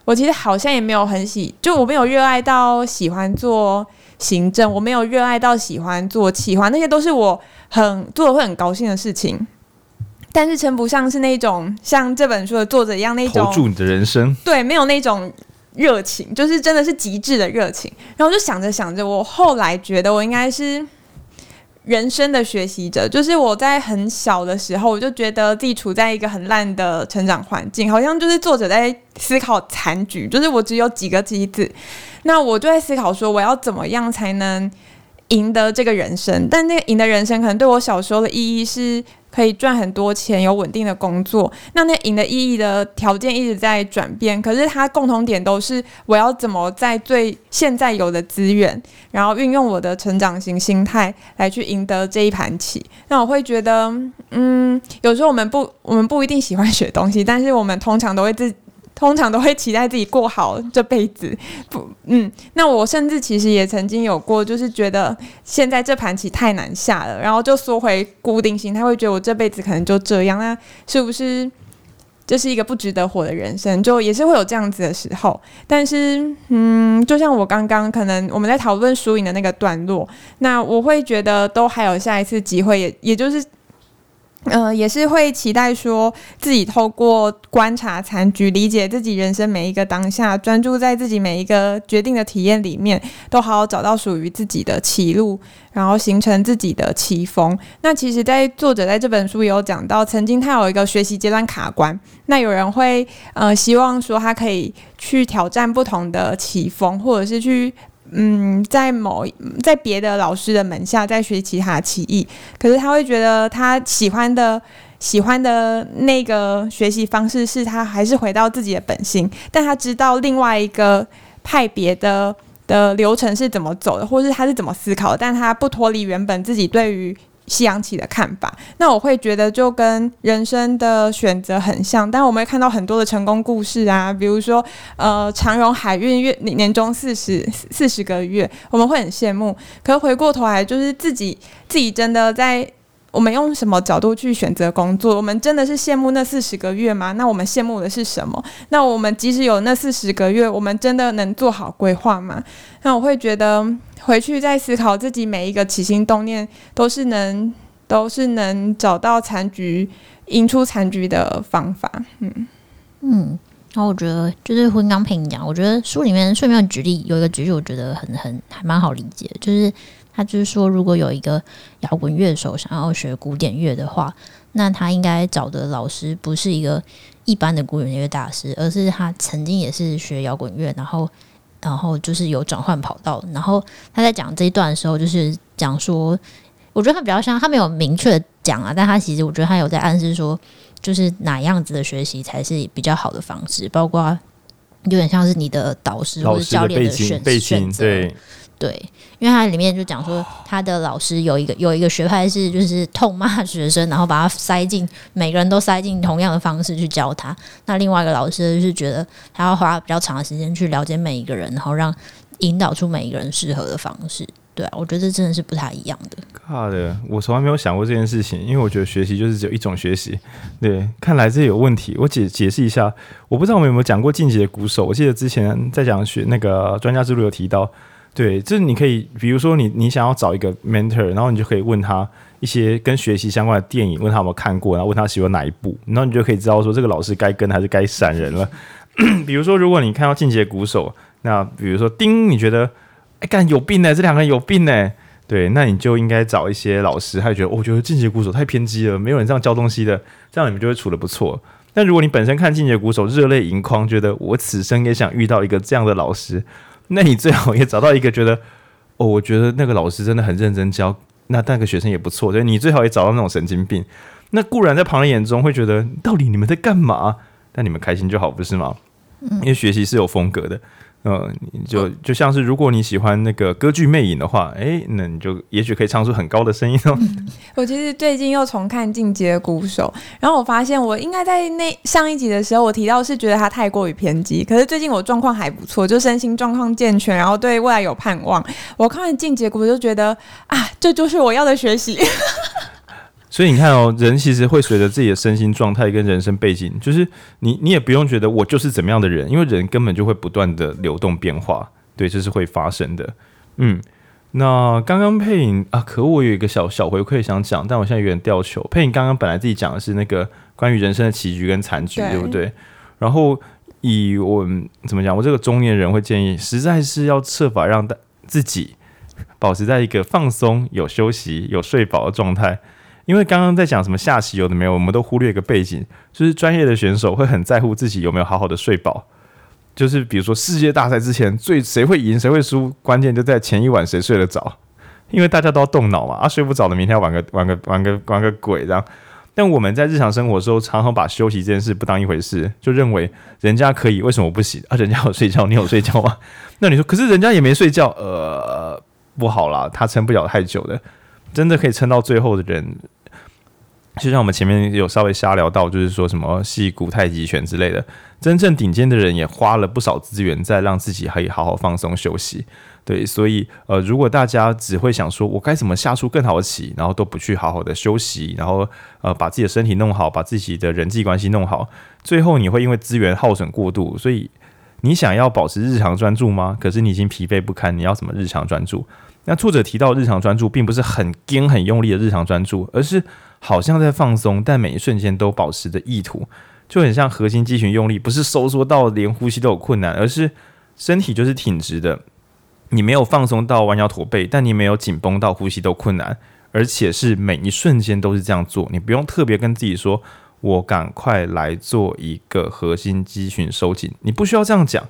我其实好像也没有很喜，就我没有热爱到喜欢做行政，我没有热爱到喜欢做企划，那些都是我很做的会很高兴的事情，但是称不上是那种像这本书的作者一样那种投注你的人生，对，没有那种热情，就是真的是极致的热情。然后就想着想着，我后来觉得我应该是。人生的学习者，就是我在很小的时候，我就觉得自己处在一个很烂的成长环境，好像就是作者在思考残局，就是我只有几个机子，那我就在思考说，我要怎么样才能赢得这个人生？但那个赢得人生，可能对我小时候的意义是。可以赚很多钱，有稳定的工作，那那赢的意义的条件一直在转变。可是它共同点都是我要怎么在最现在有的资源，然后运用我的成长型心态来去赢得这一盘棋。那我会觉得，嗯，有时候我们不，我们不一定喜欢学东西，但是我们通常都会自。通常都会期待自己过好这辈子，不，嗯，那我甚至其实也曾经有过，就是觉得现在这盘棋太难下了，然后就缩回固定心态，会觉得我这辈子可能就这样，那是不是这是一个不值得活的人生？就也是会有这样子的时候。但是，嗯，就像我刚刚可能我们在讨论输赢的那个段落，那我会觉得都还有下一次机会，也也就是。呃，也是会期待说自己透过观察残局，理解自己人生每一个当下，专注在自己每一个决定的体验里面，都好好找到属于自己的棋路，然后形成自己的棋风。那其实，在作者在这本书有讲到，曾经他有一个学习阶段卡关，那有人会呃希望说他可以去挑战不同的棋风，或者是去。嗯，在某在别的老师的门下在学其他棋艺，可是他会觉得他喜欢的喜欢的那个学习方式是他还是回到自己的本心，但他知道另外一个派别的的流程是怎么走的，或是他是怎么思考，但他不脱离原本自己对于。西洋棋的看法，那我会觉得就跟人生的选择很像，但我们会看到很多的成功故事啊，比如说呃长荣海运月年终四十四十个月，我们会很羡慕。可回过头来，就是自己自己真的在我们用什么角度去选择工作？我们真的是羡慕那四十个月吗？那我们羡慕的是什么？那我们即使有那四十个月，我们真的能做好规划吗？那我会觉得回去再思考自己每一个起心动念，都是能都是能找到残局、赢出残局的方法。嗯嗯。然后我觉得就是刚刚陪你讲，我觉得书里面顺便举例有一个举例，我觉得很很还蛮好理解。就是他就是说，如果有一个摇滚乐手想要学古典乐的话，那他应该找的老师不是一个一般的古典乐大师，而是他曾经也是学摇滚乐，然后然后就是有转换跑道。然后他在讲这一段的时候，就是讲说，我觉得他比较像他没有明确讲啊，但他其实我觉得他有在暗示说。就是哪样子的学习才是比较好的方式，包括有点像是你的导师或者教练的选选择，对，因为他里面就讲说，他的老师有一个有一个学派是就是痛骂学生，然后把他塞进每个人都塞进同样的方式去教他。那另外一个老师就是觉得他要花比较长的时间去了解每一个人，然后让引导出每一个人适合的方式。对，我觉得这真的是不太一样的。好的，我从来没有想过这件事情，因为我觉得学习就是只有一种学习。对，看来这有问题。我解解释一下，我不知道我们有没有讲过进阶鼓手。我记得之前在讲学那个专家之路有提到，对，就是你可以，比如说你你想要找一个 mentor，然后你就可以问他一些跟学习相关的电影，问他有没有看过，然后问他喜欢哪一部，然后你就可以知道说这个老师该跟还是该闪人了。比如说，如果你看到进阶鼓手，那比如说丁，你觉得？哎，干有病呢！这两个人有病呢。对，那你就应该找一些老师，他就觉得，我觉得进阶鼓手太偏激了，没有人这样教东西的，这样你们就会处得不错。但如果你本身看进阶鼓手热泪盈眶，觉得我此生也想遇到一个这样的老师，那你最好也找到一个觉得，哦，我觉得那个老师真的很认真教，那那个学生也不错。所以你最好也找到那种神经病。那固然在旁人眼中会觉得，到底你们在干嘛？但你们开心就好，不是吗？因为学习是有风格的。嗯，就就像是如果你喜欢那个歌剧魅影的话，哎、那你就也许可以唱出很高的声音哦。我其实最近又重看《进阶鼓手》，然后我发现我应该在那上一集的时候，我提到是觉得他太过于偏激，可是最近我状况还不错，就身心状况健全，然后对未来有盼望。我看完《进阶鼓手》就觉得啊，这就是我要的学习。所以你看哦，人其实会随着自己的身心状态跟人生背景，就是你你也不用觉得我就是怎么样的人，因为人根本就会不断的流动变化，对，这是会发生的。嗯，那刚刚配影啊，可，我有一个小小回馈想讲，但我现在有点掉球。配影刚刚本来自己讲的是那个关于人生的棋局跟残局，对，对不对？然后以我怎么讲，我这个中年人会建议，实在是要设法让自己保持在一个放松、有休息、有睡饱的状态。因为刚刚在讲什么下棋有的没有，我们都忽略一个背景，就是专业的选手会很在乎自己有没有好好的睡饱。就是比如说世界大赛之前，最谁会赢谁会输，关键就在前一晚谁睡得早。因为大家都要动脑嘛，啊睡不着的明天要玩个玩个玩个玩个鬼这样。但我们在日常生活的时候，常常把休息这件事不当一回事，就认为人家可以，为什么不行啊？人家有睡觉，你有睡觉吗？那你说，可是人家也没睡觉，呃，不好啦，他撑不了太久的。真的可以撑到最后的人，就像我们前面有稍微瞎聊到，就是说什么戏骨太极拳之类的，真正顶尖的人也花了不少资源在让自己可以好好放松休息。对，所以呃，如果大家只会想说我该怎么下出更好的棋，然后都不去好好的休息，然后呃把自己的身体弄好，把自己的人际关系弄好，最后你会因为资源耗损过度，所以你想要保持日常专注吗？可是你已经疲惫不堪，你要怎么日常专注？那作者提到日常专注，并不是很硬、很用力的日常专注，而是好像在放松，但每一瞬间都保持着意图，就很像核心肌群用力，不是收缩到连呼吸都有困难，而是身体就是挺直的，你没有放松到弯腰驼背，但你没有紧绷到呼吸都困难，而且是每一瞬间都是这样做，你不用特别跟自己说，我赶快来做一个核心肌群收紧，你不需要这样讲。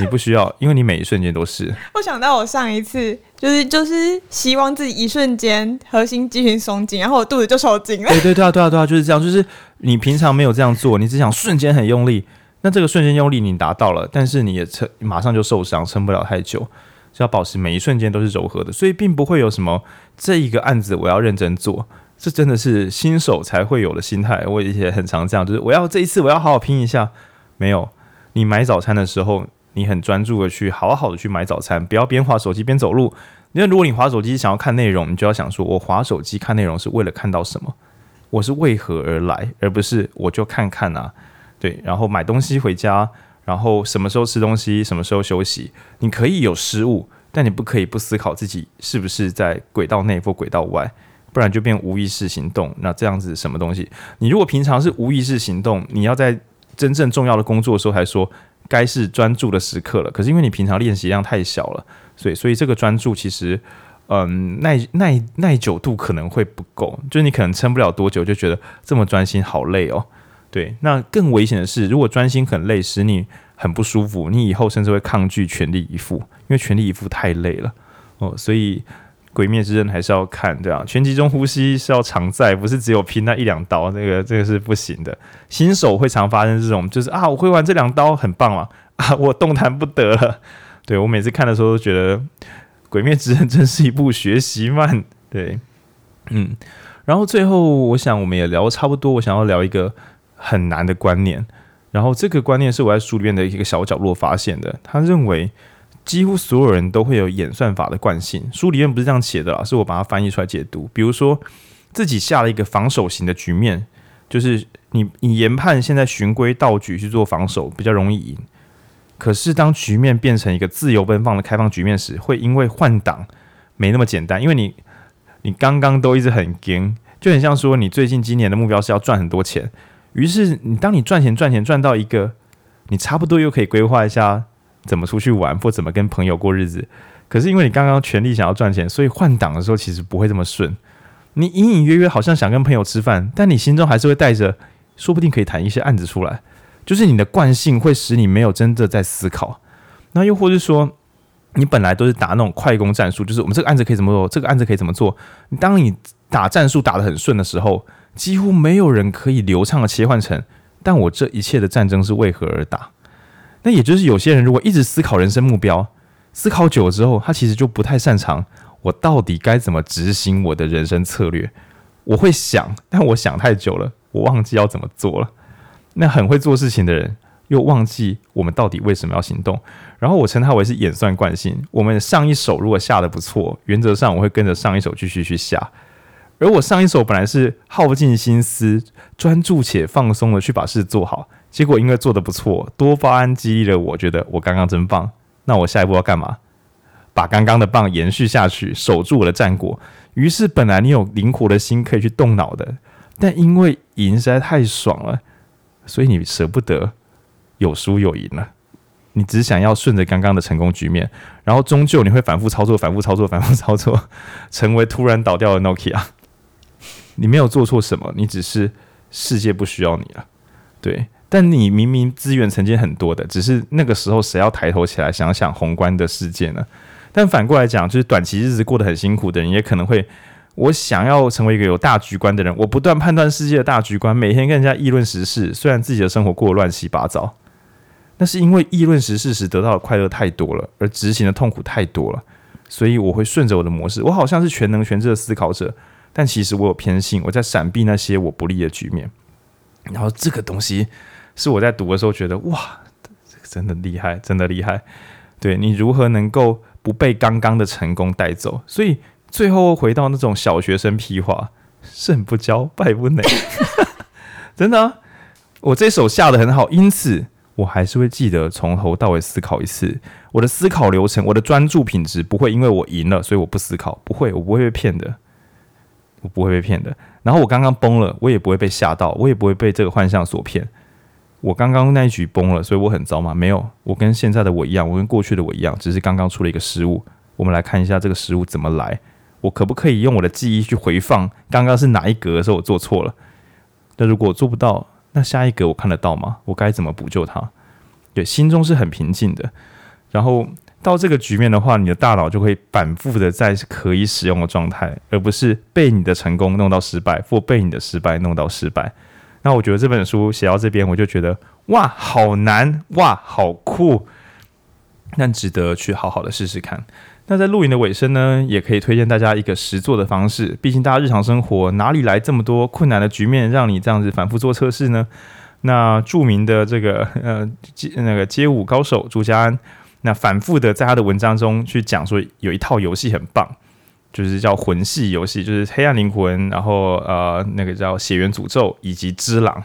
你不需要，因为你每一瞬间都是。我想到我上一次就是就是希望自己一瞬间核心肌群松紧，然后我肚子就抽筋了。对对对啊对啊对啊，就是这样。就是你平常没有这样做，你只想瞬间很用力，那这个瞬间用力你达到了，但是你也撑马上就受伤，撑不了太久。就要保持每一瞬间都是柔和的，所以并不会有什么这一个案子我要认真做，这真的是新手才会有的心态。我以前很常这样，就是我要这一次我要好好拼一下。没有，你买早餐的时候。你很专注的去好好的去买早餐，不要边滑手机边走路。因为如果你滑手机想要看内容，你就要想说，我滑手机看内容是为了看到什么？我是为何而来，而不是我就看看啊。对，然后买东西回家，然后什么时候吃东西，什么时候休息，你可以有失误，但你不可以不思考自己是不是在轨道内或轨道外，不然就变无意识行动。那这样子什么东西？你如果平常是无意识行动，你要在真正重要的工作的时候才说该是专注的时刻了。可是因为你平常练习量太小了，所以所以这个专注其实，嗯，耐耐耐久度可能会不够，就是你可能撑不了多久，就觉得这么专心好累哦。对，那更危险的是，如果专心很累，使你很不舒服，你以后甚至会抗拒全力以赴，因为全力以赴太累了哦。所以《鬼灭之刃》还是要看，对啊，全集中呼吸是要常在，不是只有拼那一两刀，那个这个是不行的。新手会常发生这种，就是啊，我会玩这两刀很棒嘛，啊，我动弹不得了。对，我每次看的时候都觉得《鬼灭之刃》真是一部学习漫。对，嗯，然后最后我想我们也聊差不多，我想要聊一个。很难的观念，然后这个观念是我在书里面的一个小角落发现的。他认为几乎所有人都会有演算法的惯性，书里面不是这样写的啦，是我把它翻译出来解读。比如说自己下了一个防守型的局面，就是你你研判现在循规蹈矩去做防守比较容易赢，可是当局面变成一个自由奔放的开放局面时，会因为换挡没那么简单，因为你你刚刚都一直很紧，就很像说你最近今年的目标是要赚很多钱。于是你当你赚钱赚钱赚到一个，你差不多又可以规划一下怎么出去玩或怎么跟朋友过日子。可是因为你刚刚全力想要赚钱，所以换挡的时候其实不会这么顺。你隐隐约约好像想跟朋友吃饭，但你心中还是会带着，说不定可以谈一些案子出来。就是你的惯性会使你没有真的在思考。那又或是说，你本来都是打那种快攻战术，就是我们这个案子可以怎么做，这个案子可以怎么做。当你打战术打得很顺的时候。几乎没有人可以流畅的切换成，但我这一切的战争是为何而打？那也就是有些人如果一直思考人生目标，思考久了之后，他其实就不太擅长我到底该怎么执行我的人生策略。我会想，但我想太久了，我忘记要怎么做了。那很会做事情的人又忘记我们到底为什么要行动。然后我称它为是演算惯性。我们上一手如果下得不错，原则上我会跟着上一手继续去下。而我上一手本来是耗尽心思、专注且放松的去把事做好，结果因为做的不错，多巴胺激励了我，觉得我刚刚真棒。那我下一步要干嘛？把刚刚的棒延续下去，守住我的战果。于是本来你有灵活的心可以去动脑的，但因为赢实在太爽了，所以你舍不得有输有赢了。你只想要顺着刚刚的成功局面，然后终究你会反复操作、反复操作、反复操作，成为突然倒掉的 Nokia。你没有做错什么，你只是世界不需要你了，对。但你明明资源曾经很多的，只是那个时候谁要抬头起来想想宏观的世界呢？但反过来讲，就是短期日子过得很辛苦的人，也可能会，我想要成为一个有大局观的人，我不断判断世界的大局观，每天跟人家议论时事，虽然自己的生活过得乱七八糟，那是因为议论时事时得到的快乐太多了，而执行的痛苦太多了，所以我会顺着我的模式，我好像是全能全智的思考者。但其实我有偏性，我在闪避那些我不利的局面。然后这个东西是我在读的时候觉得，哇，这个真的厉害，真的厉害。对，你如何能够不被刚刚的成功带走？所以最后回到那种小学生屁话：胜不骄，败不馁。真的，我这手下得很好，因此我还是会记得从头到尾思考一次。我的思考流程，我的专注品质不会因为我赢了，所以我不思考，不会，我不会被骗的。我不会被骗的。然后我刚刚崩了，我也不会被吓到，我也不会被这个幻象所骗。我刚刚那一局崩了，所以我很糟吗？没有，我跟现在的我一样，我跟过去的我一样，只是刚刚出了一个失误。我们来看一下这个失误怎么来。我可不可以用我的记忆去回放刚刚是哪一格的时候我做错了？那如果我做不到，那下一格我看得到吗？我该怎么补救它？对，心中是很平静的。然后。到这个局面的话，你的大脑就会反复的在可以使用的状态，而不是被你的成功弄到失败，或被你的失败弄到失败。那我觉得这本书写到这边，我就觉得哇，好难，哇，好酷，但值得去好好的试试看。那在录影的尾声呢，也可以推荐大家一个实作的方式。毕竟大家日常生活哪里来这么多困难的局面，让你这样子反复做测试呢？那著名的这个呃街那个街舞高手朱家安，那反复的在他的文章中去讲说，有一套游戏很棒，就是叫魂系游戏，就是黑暗灵魂，然后呃那个叫血缘诅咒以及之狼，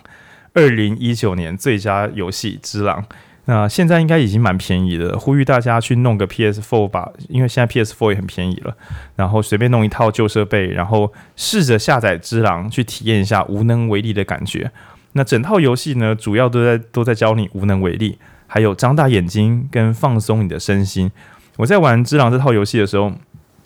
二零一九年最佳游戏之狼。那现在应该已经蛮便宜的，呼吁大家去弄个 PS4 吧，因为现在 PS4 也很便宜了。然后随便弄一套旧设备，然后试着下载《之狼》去体验一下无能为力的感觉。那整套游戏呢，主要都在都在教你无能为力，还有张大眼睛跟放松你的身心。我在玩《之狼》这套游戏的时候，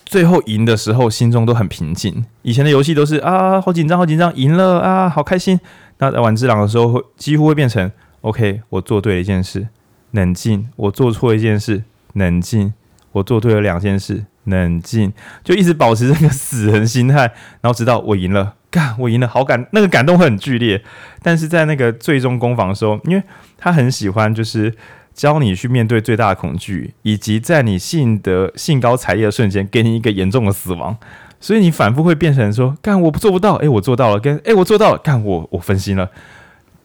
最后赢的时候心中都很平静。以前的游戏都是啊，好紧张，好紧张，赢了啊，好开心。那在玩《只狼》的时候，会几乎会变成。OK，我做对了一件事，冷静；我做错一件事，冷静；我做对了两件事，冷静。就一直保持这个死人心态，然后直到我赢了，干，我赢了，好感，那个感动会很剧烈。但是在那个最终攻防的时候，因为他很喜欢，就是教你去面对最大的恐惧，以及在你幸得兴高采烈的瞬间，给你一个严重的死亡，所以你反复会变成说，干，我做不到，诶，我做到了，跟，诶，我做到了，干，我我分心了。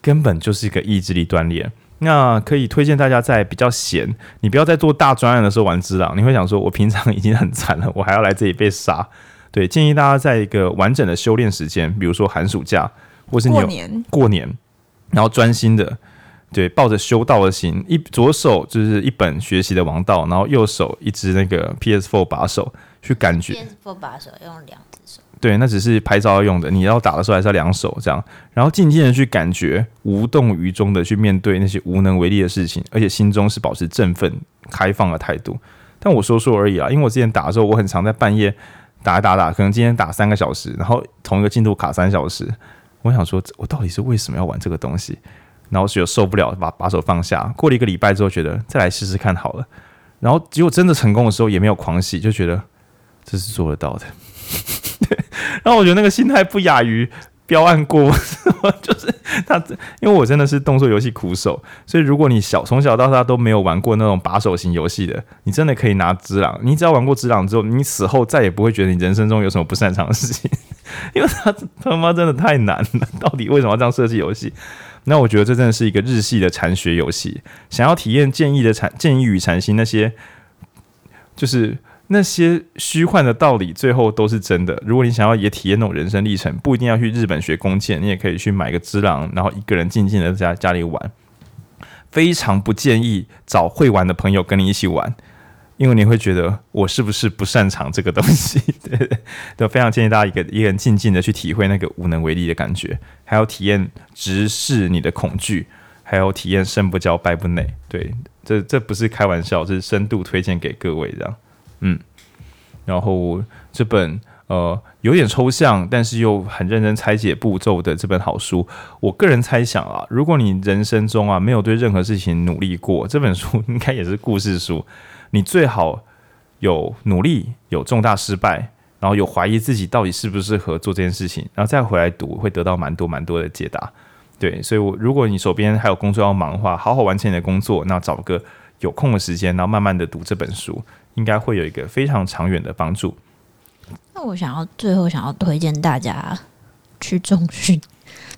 根本就是一个意志力锻炼。那可以推荐大家在比较闲，你不要在做大专案的时候玩只狼。你会想说，我平常已经很惨了，我还要来这里被杀。对，建议大家在一个完整的修炼时间，比如说寒暑假，或是你有过年，过年，然后专心的，对，抱着修道的心，一左手就是一本学习的王道，然后右手一只那个 PS4 把手，去感觉 PS4 把手用两只手。对，那只是拍照要用的。你要打的时候还是要两手这样，然后静静的去感觉，无动于衷的去面对那些无能为力的事情，而且心中是保持振奋、开放的态度。但我说说而已啦，因为我之前打的时候，我很常在半夜打打打，可能今天打三个小时，然后同一个进度卡三小时。我想说，我到底是为什么要玩这个东西？然后觉得受不了，把把手放下。过了一个礼拜之后，觉得再来试试看好了。然后结果真的成功的时候，也没有狂喜，就觉得这是做得到的。对 然后我觉得那个心态不亚于标案过，就是他，因为我真的是动作游戏苦手，所以如果你小从小到大都没有玩过那种把手型游戏的，你真的可以拿只狼。你只要玩过只狼之后，你死后再也不会觉得你人生中有什么不擅长的事情，因为他他妈真的太难了。到底为什么要这样设计游戏？那我觉得这真的是一个日系的禅学游戏。想要体验剑意的禅剑意与禅心那些，就是。那些虚幻的道理，最后都是真的。如果你想要也体验那种人生历程，不一定要去日本学弓箭，你也可以去买个只狼，然后一个人静静的在家里玩。非常不建议找会玩的朋友跟你一起玩，因为你会觉得我是不是不擅长这个东西？对 对，都非常建议大家一个一个人静静的去体会那个无能为力的感觉，还要体验直视你的恐惧，还有体验胜不骄败不馁。对，这这不是开玩笑，这是深度推荐给各位这样。嗯，然后这本呃有点抽象，但是又很认真拆解步骤的这本好书，我个人猜想啊，如果你人生中啊没有对任何事情努力过，这本书应该也是故事书。你最好有努力，有重大失败，然后有怀疑自己到底适不适合做这件事情，然后再回来读，会得到蛮多蛮多的解答。对，所以我如果你手边还有工作要忙的话，好好完成你的工作，那找个有空的时间，然后慢慢的读这本书。应该会有一个非常长远的帮助。那我想要最后想要推荐大家去重训，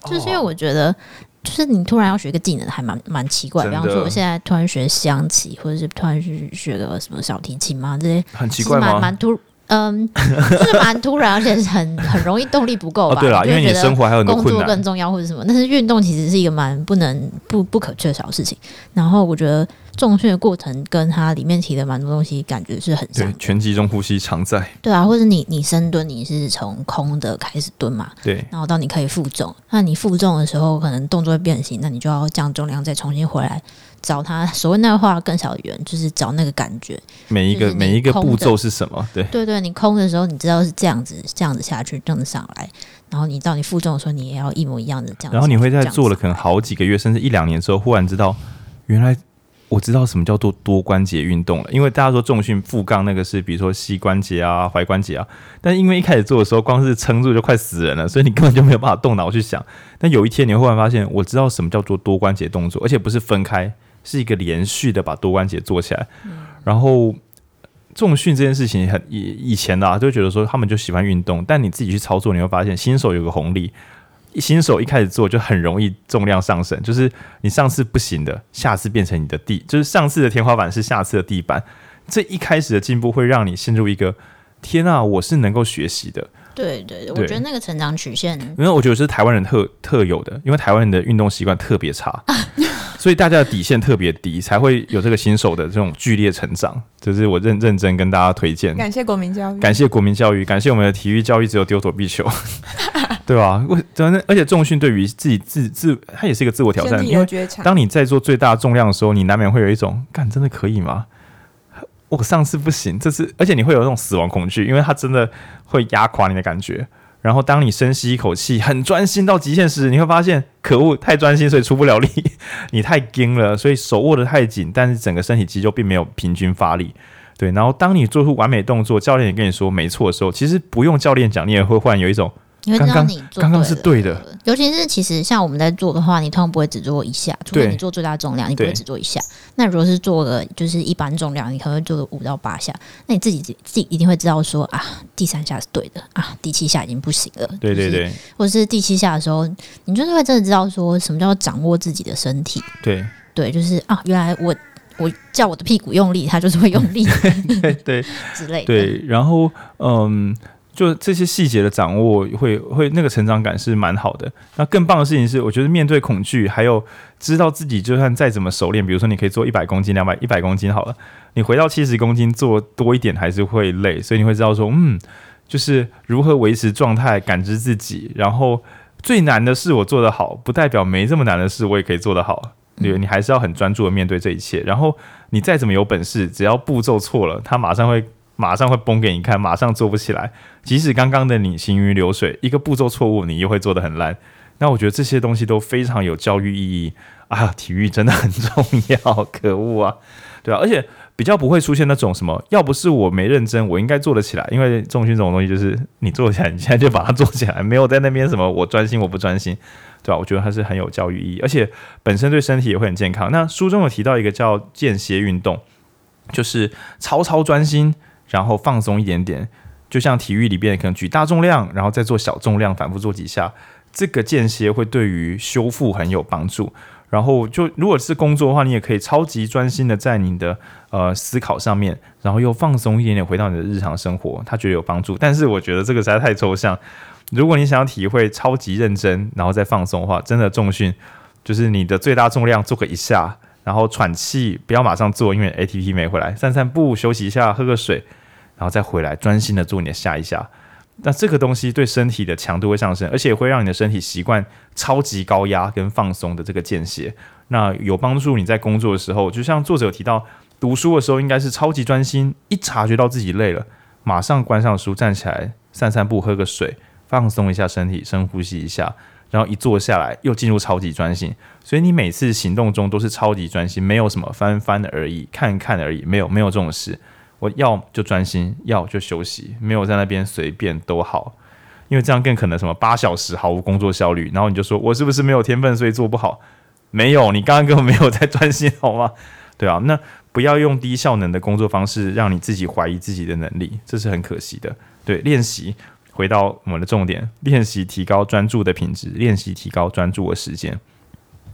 就是因为我觉得，就是你突然要学一个技能，还蛮蛮奇怪。比方说，我现在突然学象棋，或者是突然去学个什么小提琴嘛，这些很奇怪吗？蛮蛮突。嗯，就是蛮突然，而且是很 很容易动力不够吧？哦、对啦，因为你生活还有工作更重要或者什么。但是运动其实是一个蛮不能不不可缺少的事情。然后我觉得重训的过程跟它里面提的蛮多东西，感觉是很像。全集中呼吸常在。对啊，或者你你深蹲，你是从空的开始蹲嘛？对。然后到你可以负重，那你负重的时候，可能动作会变形，那你就要降重量，再重新回来。找它所谓那个画更小的圆，就是找那个感觉。每一个每一个步骤是什么？对对对，你空的时候，你知道是这样子，这样子下去，这样子上来。然后你到你负重的时候，你也要一模一样的这样。然后你会在做了可能好几个月，甚至一两年之后，忽然知道，原来我知道什么叫做多关节运动了。因为大家说重训负杠那个是，比如说膝关节啊、踝关节啊，但因为一开始做的时候，光是撑住就快死人了，所以你根本就没有办法动脑去想。但有一天，你会忽然发现，我知道什么叫做多关节动作，而且不是分开。是一个连续的把多关节做起来，然后重训这件事情很以以前的啊，就觉得说他们就喜欢运动，但你自己去操作，你会发现新手有个红利，新手一开始做就很容易重量上升，就是你上次不行的，下次变成你的地，就是上次的天花板是下次的地板。这一开始的进步会让你陷入一个天啊，我是能够学习的。对对，对，我觉得那个成长曲线，因为我觉得是台湾人特特有的，因为台湾人的运动习惯特别差，所以大家的底线特别低，才会有这个新手的这种剧烈成长。就是我认认真跟大家推荐，感谢国民教育，感谢国民教育，感谢我们的体育教育，只有丢躲避球，对吧？我而且重训对于自己自自，它也是一个自我挑战，因为当你在做最大重量的时候，你难免会有一种，干真的可以吗？我上次不行，这次，而且你会有那种死亡恐惧，因为它真的会压垮你的感觉。然后当你深吸一口气，很专心到极限时，你会发现，可恶，太专心，所以出不了力，你太惊了，所以手握得太紧，但是整个身体肌肉并没有平均发力。对，然后当你做出完美动作，教练也跟你说没错的时候，其实不用教练讲，你也会忽然有一种。你会知道你做刚刚是对的，尤其是其实像我们在做的话，你通常不会只做一下，除非你做最大重量，你不会只做一下。那如果是做个就是一般重量，你可能会做个五到八下，那你自己自己一定会知道说啊，第三下是对的啊，第七下已经不行了。对对对，就是、或者是第七下的时候，你就是会真的知道说什么叫做掌握自己的身体。对对，就是啊，原来我我叫我的屁股用力，它就是会用力。对对之类的。对，然后嗯。就这些细节的掌握会，会会那个成长感是蛮好的。那更棒的事情是，我觉得面对恐惧，还有知道自己就算再怎么熟练，比如说你可以做一百公斤、两百、一百公斤好了，你回到七十公斤做多一点还是会累，所以你会知道说，嗯，就是如何维持状态，感知自己。然后最难的事我做得好，不代表没这么难的事我也可以做得好。对，你还是要很专注的面对这一切。然后你再怎么有本事，只要步骤错了，他马上会。马上会崩给你看，马上做不起来。即使刚刚的你行云流水，一个步骤错误，你又会做得很烂。那我觉得这些东西都非常有教育意义啊！体育真的很重要，可恶啊，对啊，而且比较不会出现那种什么，要不是我没认真，我应该做得起来。因为重训这种东西，就是你做起来，你现在就把它做起来，没有在那边什么我专心我不专心，对吧？我觉得它是很有教育意义，而且本身对身体也会很健康。那书中有提到一个叫间歇运动，就是超超专心。然后放松一点点，就像体育里边可能举大重量，然后再做小重量，反复做几下，这个间歇会对于修复很有帮助。然后就如果是工作的话，你也可以超级专心的在你的呃思考上面，然后又放松一点点，回到你的日常生活，他觉得有帮助。但是我觉得这个实在太抽象。如果你想要体会超级认真，然后再放松的话，真的重训就是你的最大重量做个一下，然后喘气，不要马上做，因为 ATP 没回来，散散步，休息一下，喝个水。然后再回来专心的做你的下一下，那这个东西对身体的强度会上升，而且会让你的身体习惯超级高压跟放松的这个间歇，那有帮助你在工作的时候，就像作者提到，读书的时候应该是超级专心，一察觉到自己累了，马上关上书，站起来散散步，喝个水，放松一下身体，深呼吸一下，然后一坐下来又进入超级专心，所以你每次行动中都是超级专心，没有什么翻翻而已，看看而已，没有没有这种事。我要就专心，要就休息，没有在那边随便都好，因为这样更可能什么八小时毫无工作效率，然后你就说我是不是没有天分，所以做不好？没有，你刚刚根本没有在专心，好吗？对啊，那不要用低效能的工作方式让你自己怀疑自己的能力，这是很可惜的。对，练习回到我们的重点，练习提高专注的品质，练习提高专注的时间，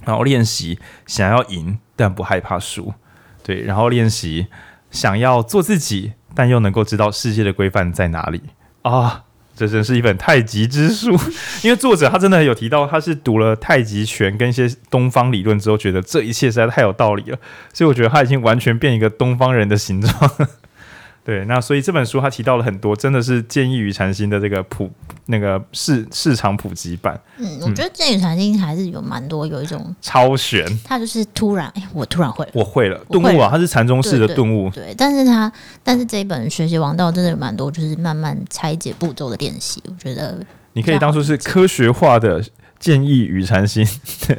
然后练习想要赢但不害怕输，对，然后练习。想要做自己，但又能够知道世界的规范在哪里啊！这真是一本太极之书。因为作者他真的有提到，他是读了太极拳跟一些东方理论之后，觉得这一切实在太有道理了，所以我觉得他已经完全变一个东方人的形状。对，那所以这本书他提到了很多，真的是建议与禅心的这个普那个市市场普及版。嗯，我觉得建议禅心还是有蛮多，有一种超玄，他就是突然，哎，我突然会了，我会了顿悟啊，他是禅宗式的顿悟。对，但是他但是这一本学习王道真的有蛮多，就是慢慢拆解步骤的练习，我觉得你可以当做是科学化的建议与禅心。对。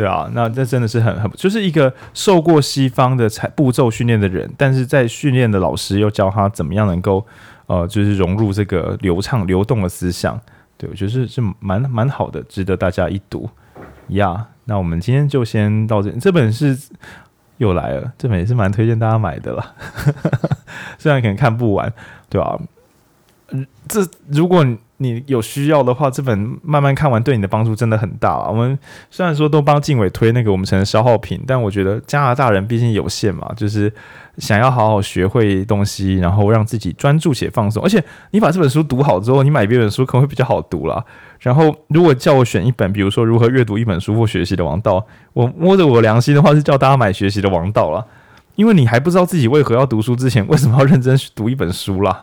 对啊，那这真的是很很，就是一个受过西方的才步骤训练的人，但是在训练的老师又教他怎么样能够呃，就是融入这个流畅流动的思想。对，我觉得是是蛮蛮好的，值得大家一读呀。那我们今天就先到这，这本是又来了，这本也是蛮推荐大家买的了。虽然可能看不完，对吧？嗯，这如果你有需要的话，这本慢慢看完对你的帮助真的很大。我们虽然说都帮静伟推那个我们成了消耗品，但我觉得加拿大人毕竟有限嘛，就是想要好好学会东西，然后让自己专注且放松。而且你把这本书读好之后，你买别本书可能会比较好读啦。然后如果叫我选一本，比如说如何阅读一本书或学习的王道，我摸着我良心的话是叫大家买学习的王道啦，因为你还不知道自己为何要读书之前，为什么要认真读一本书啦？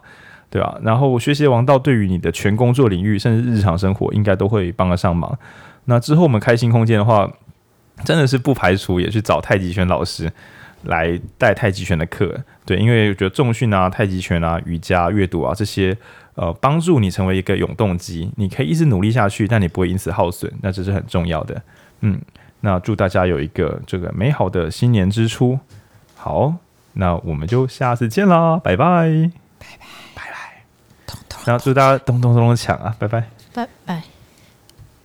对啊，然后学习王道对于你的全工作领域，甚至日常生活，应该都会帮得上忙。那之后我们开心空间的话，真的是不排除也去找太极拳老师来带太极拳的课。对，因为我觉得重训啊、太极拳啊、瑜伽、阅读啊这些，呃，帮助你成为一个永动机，你可以一直努力下去，但你不会因此耗损，那这是很重要的。嗯，那祝大家有一个这个美好的新年之初。好，那我们就下次见啦，拜拜。然后祝大家咚咚咚咚抢啊！拜拜，拜拜。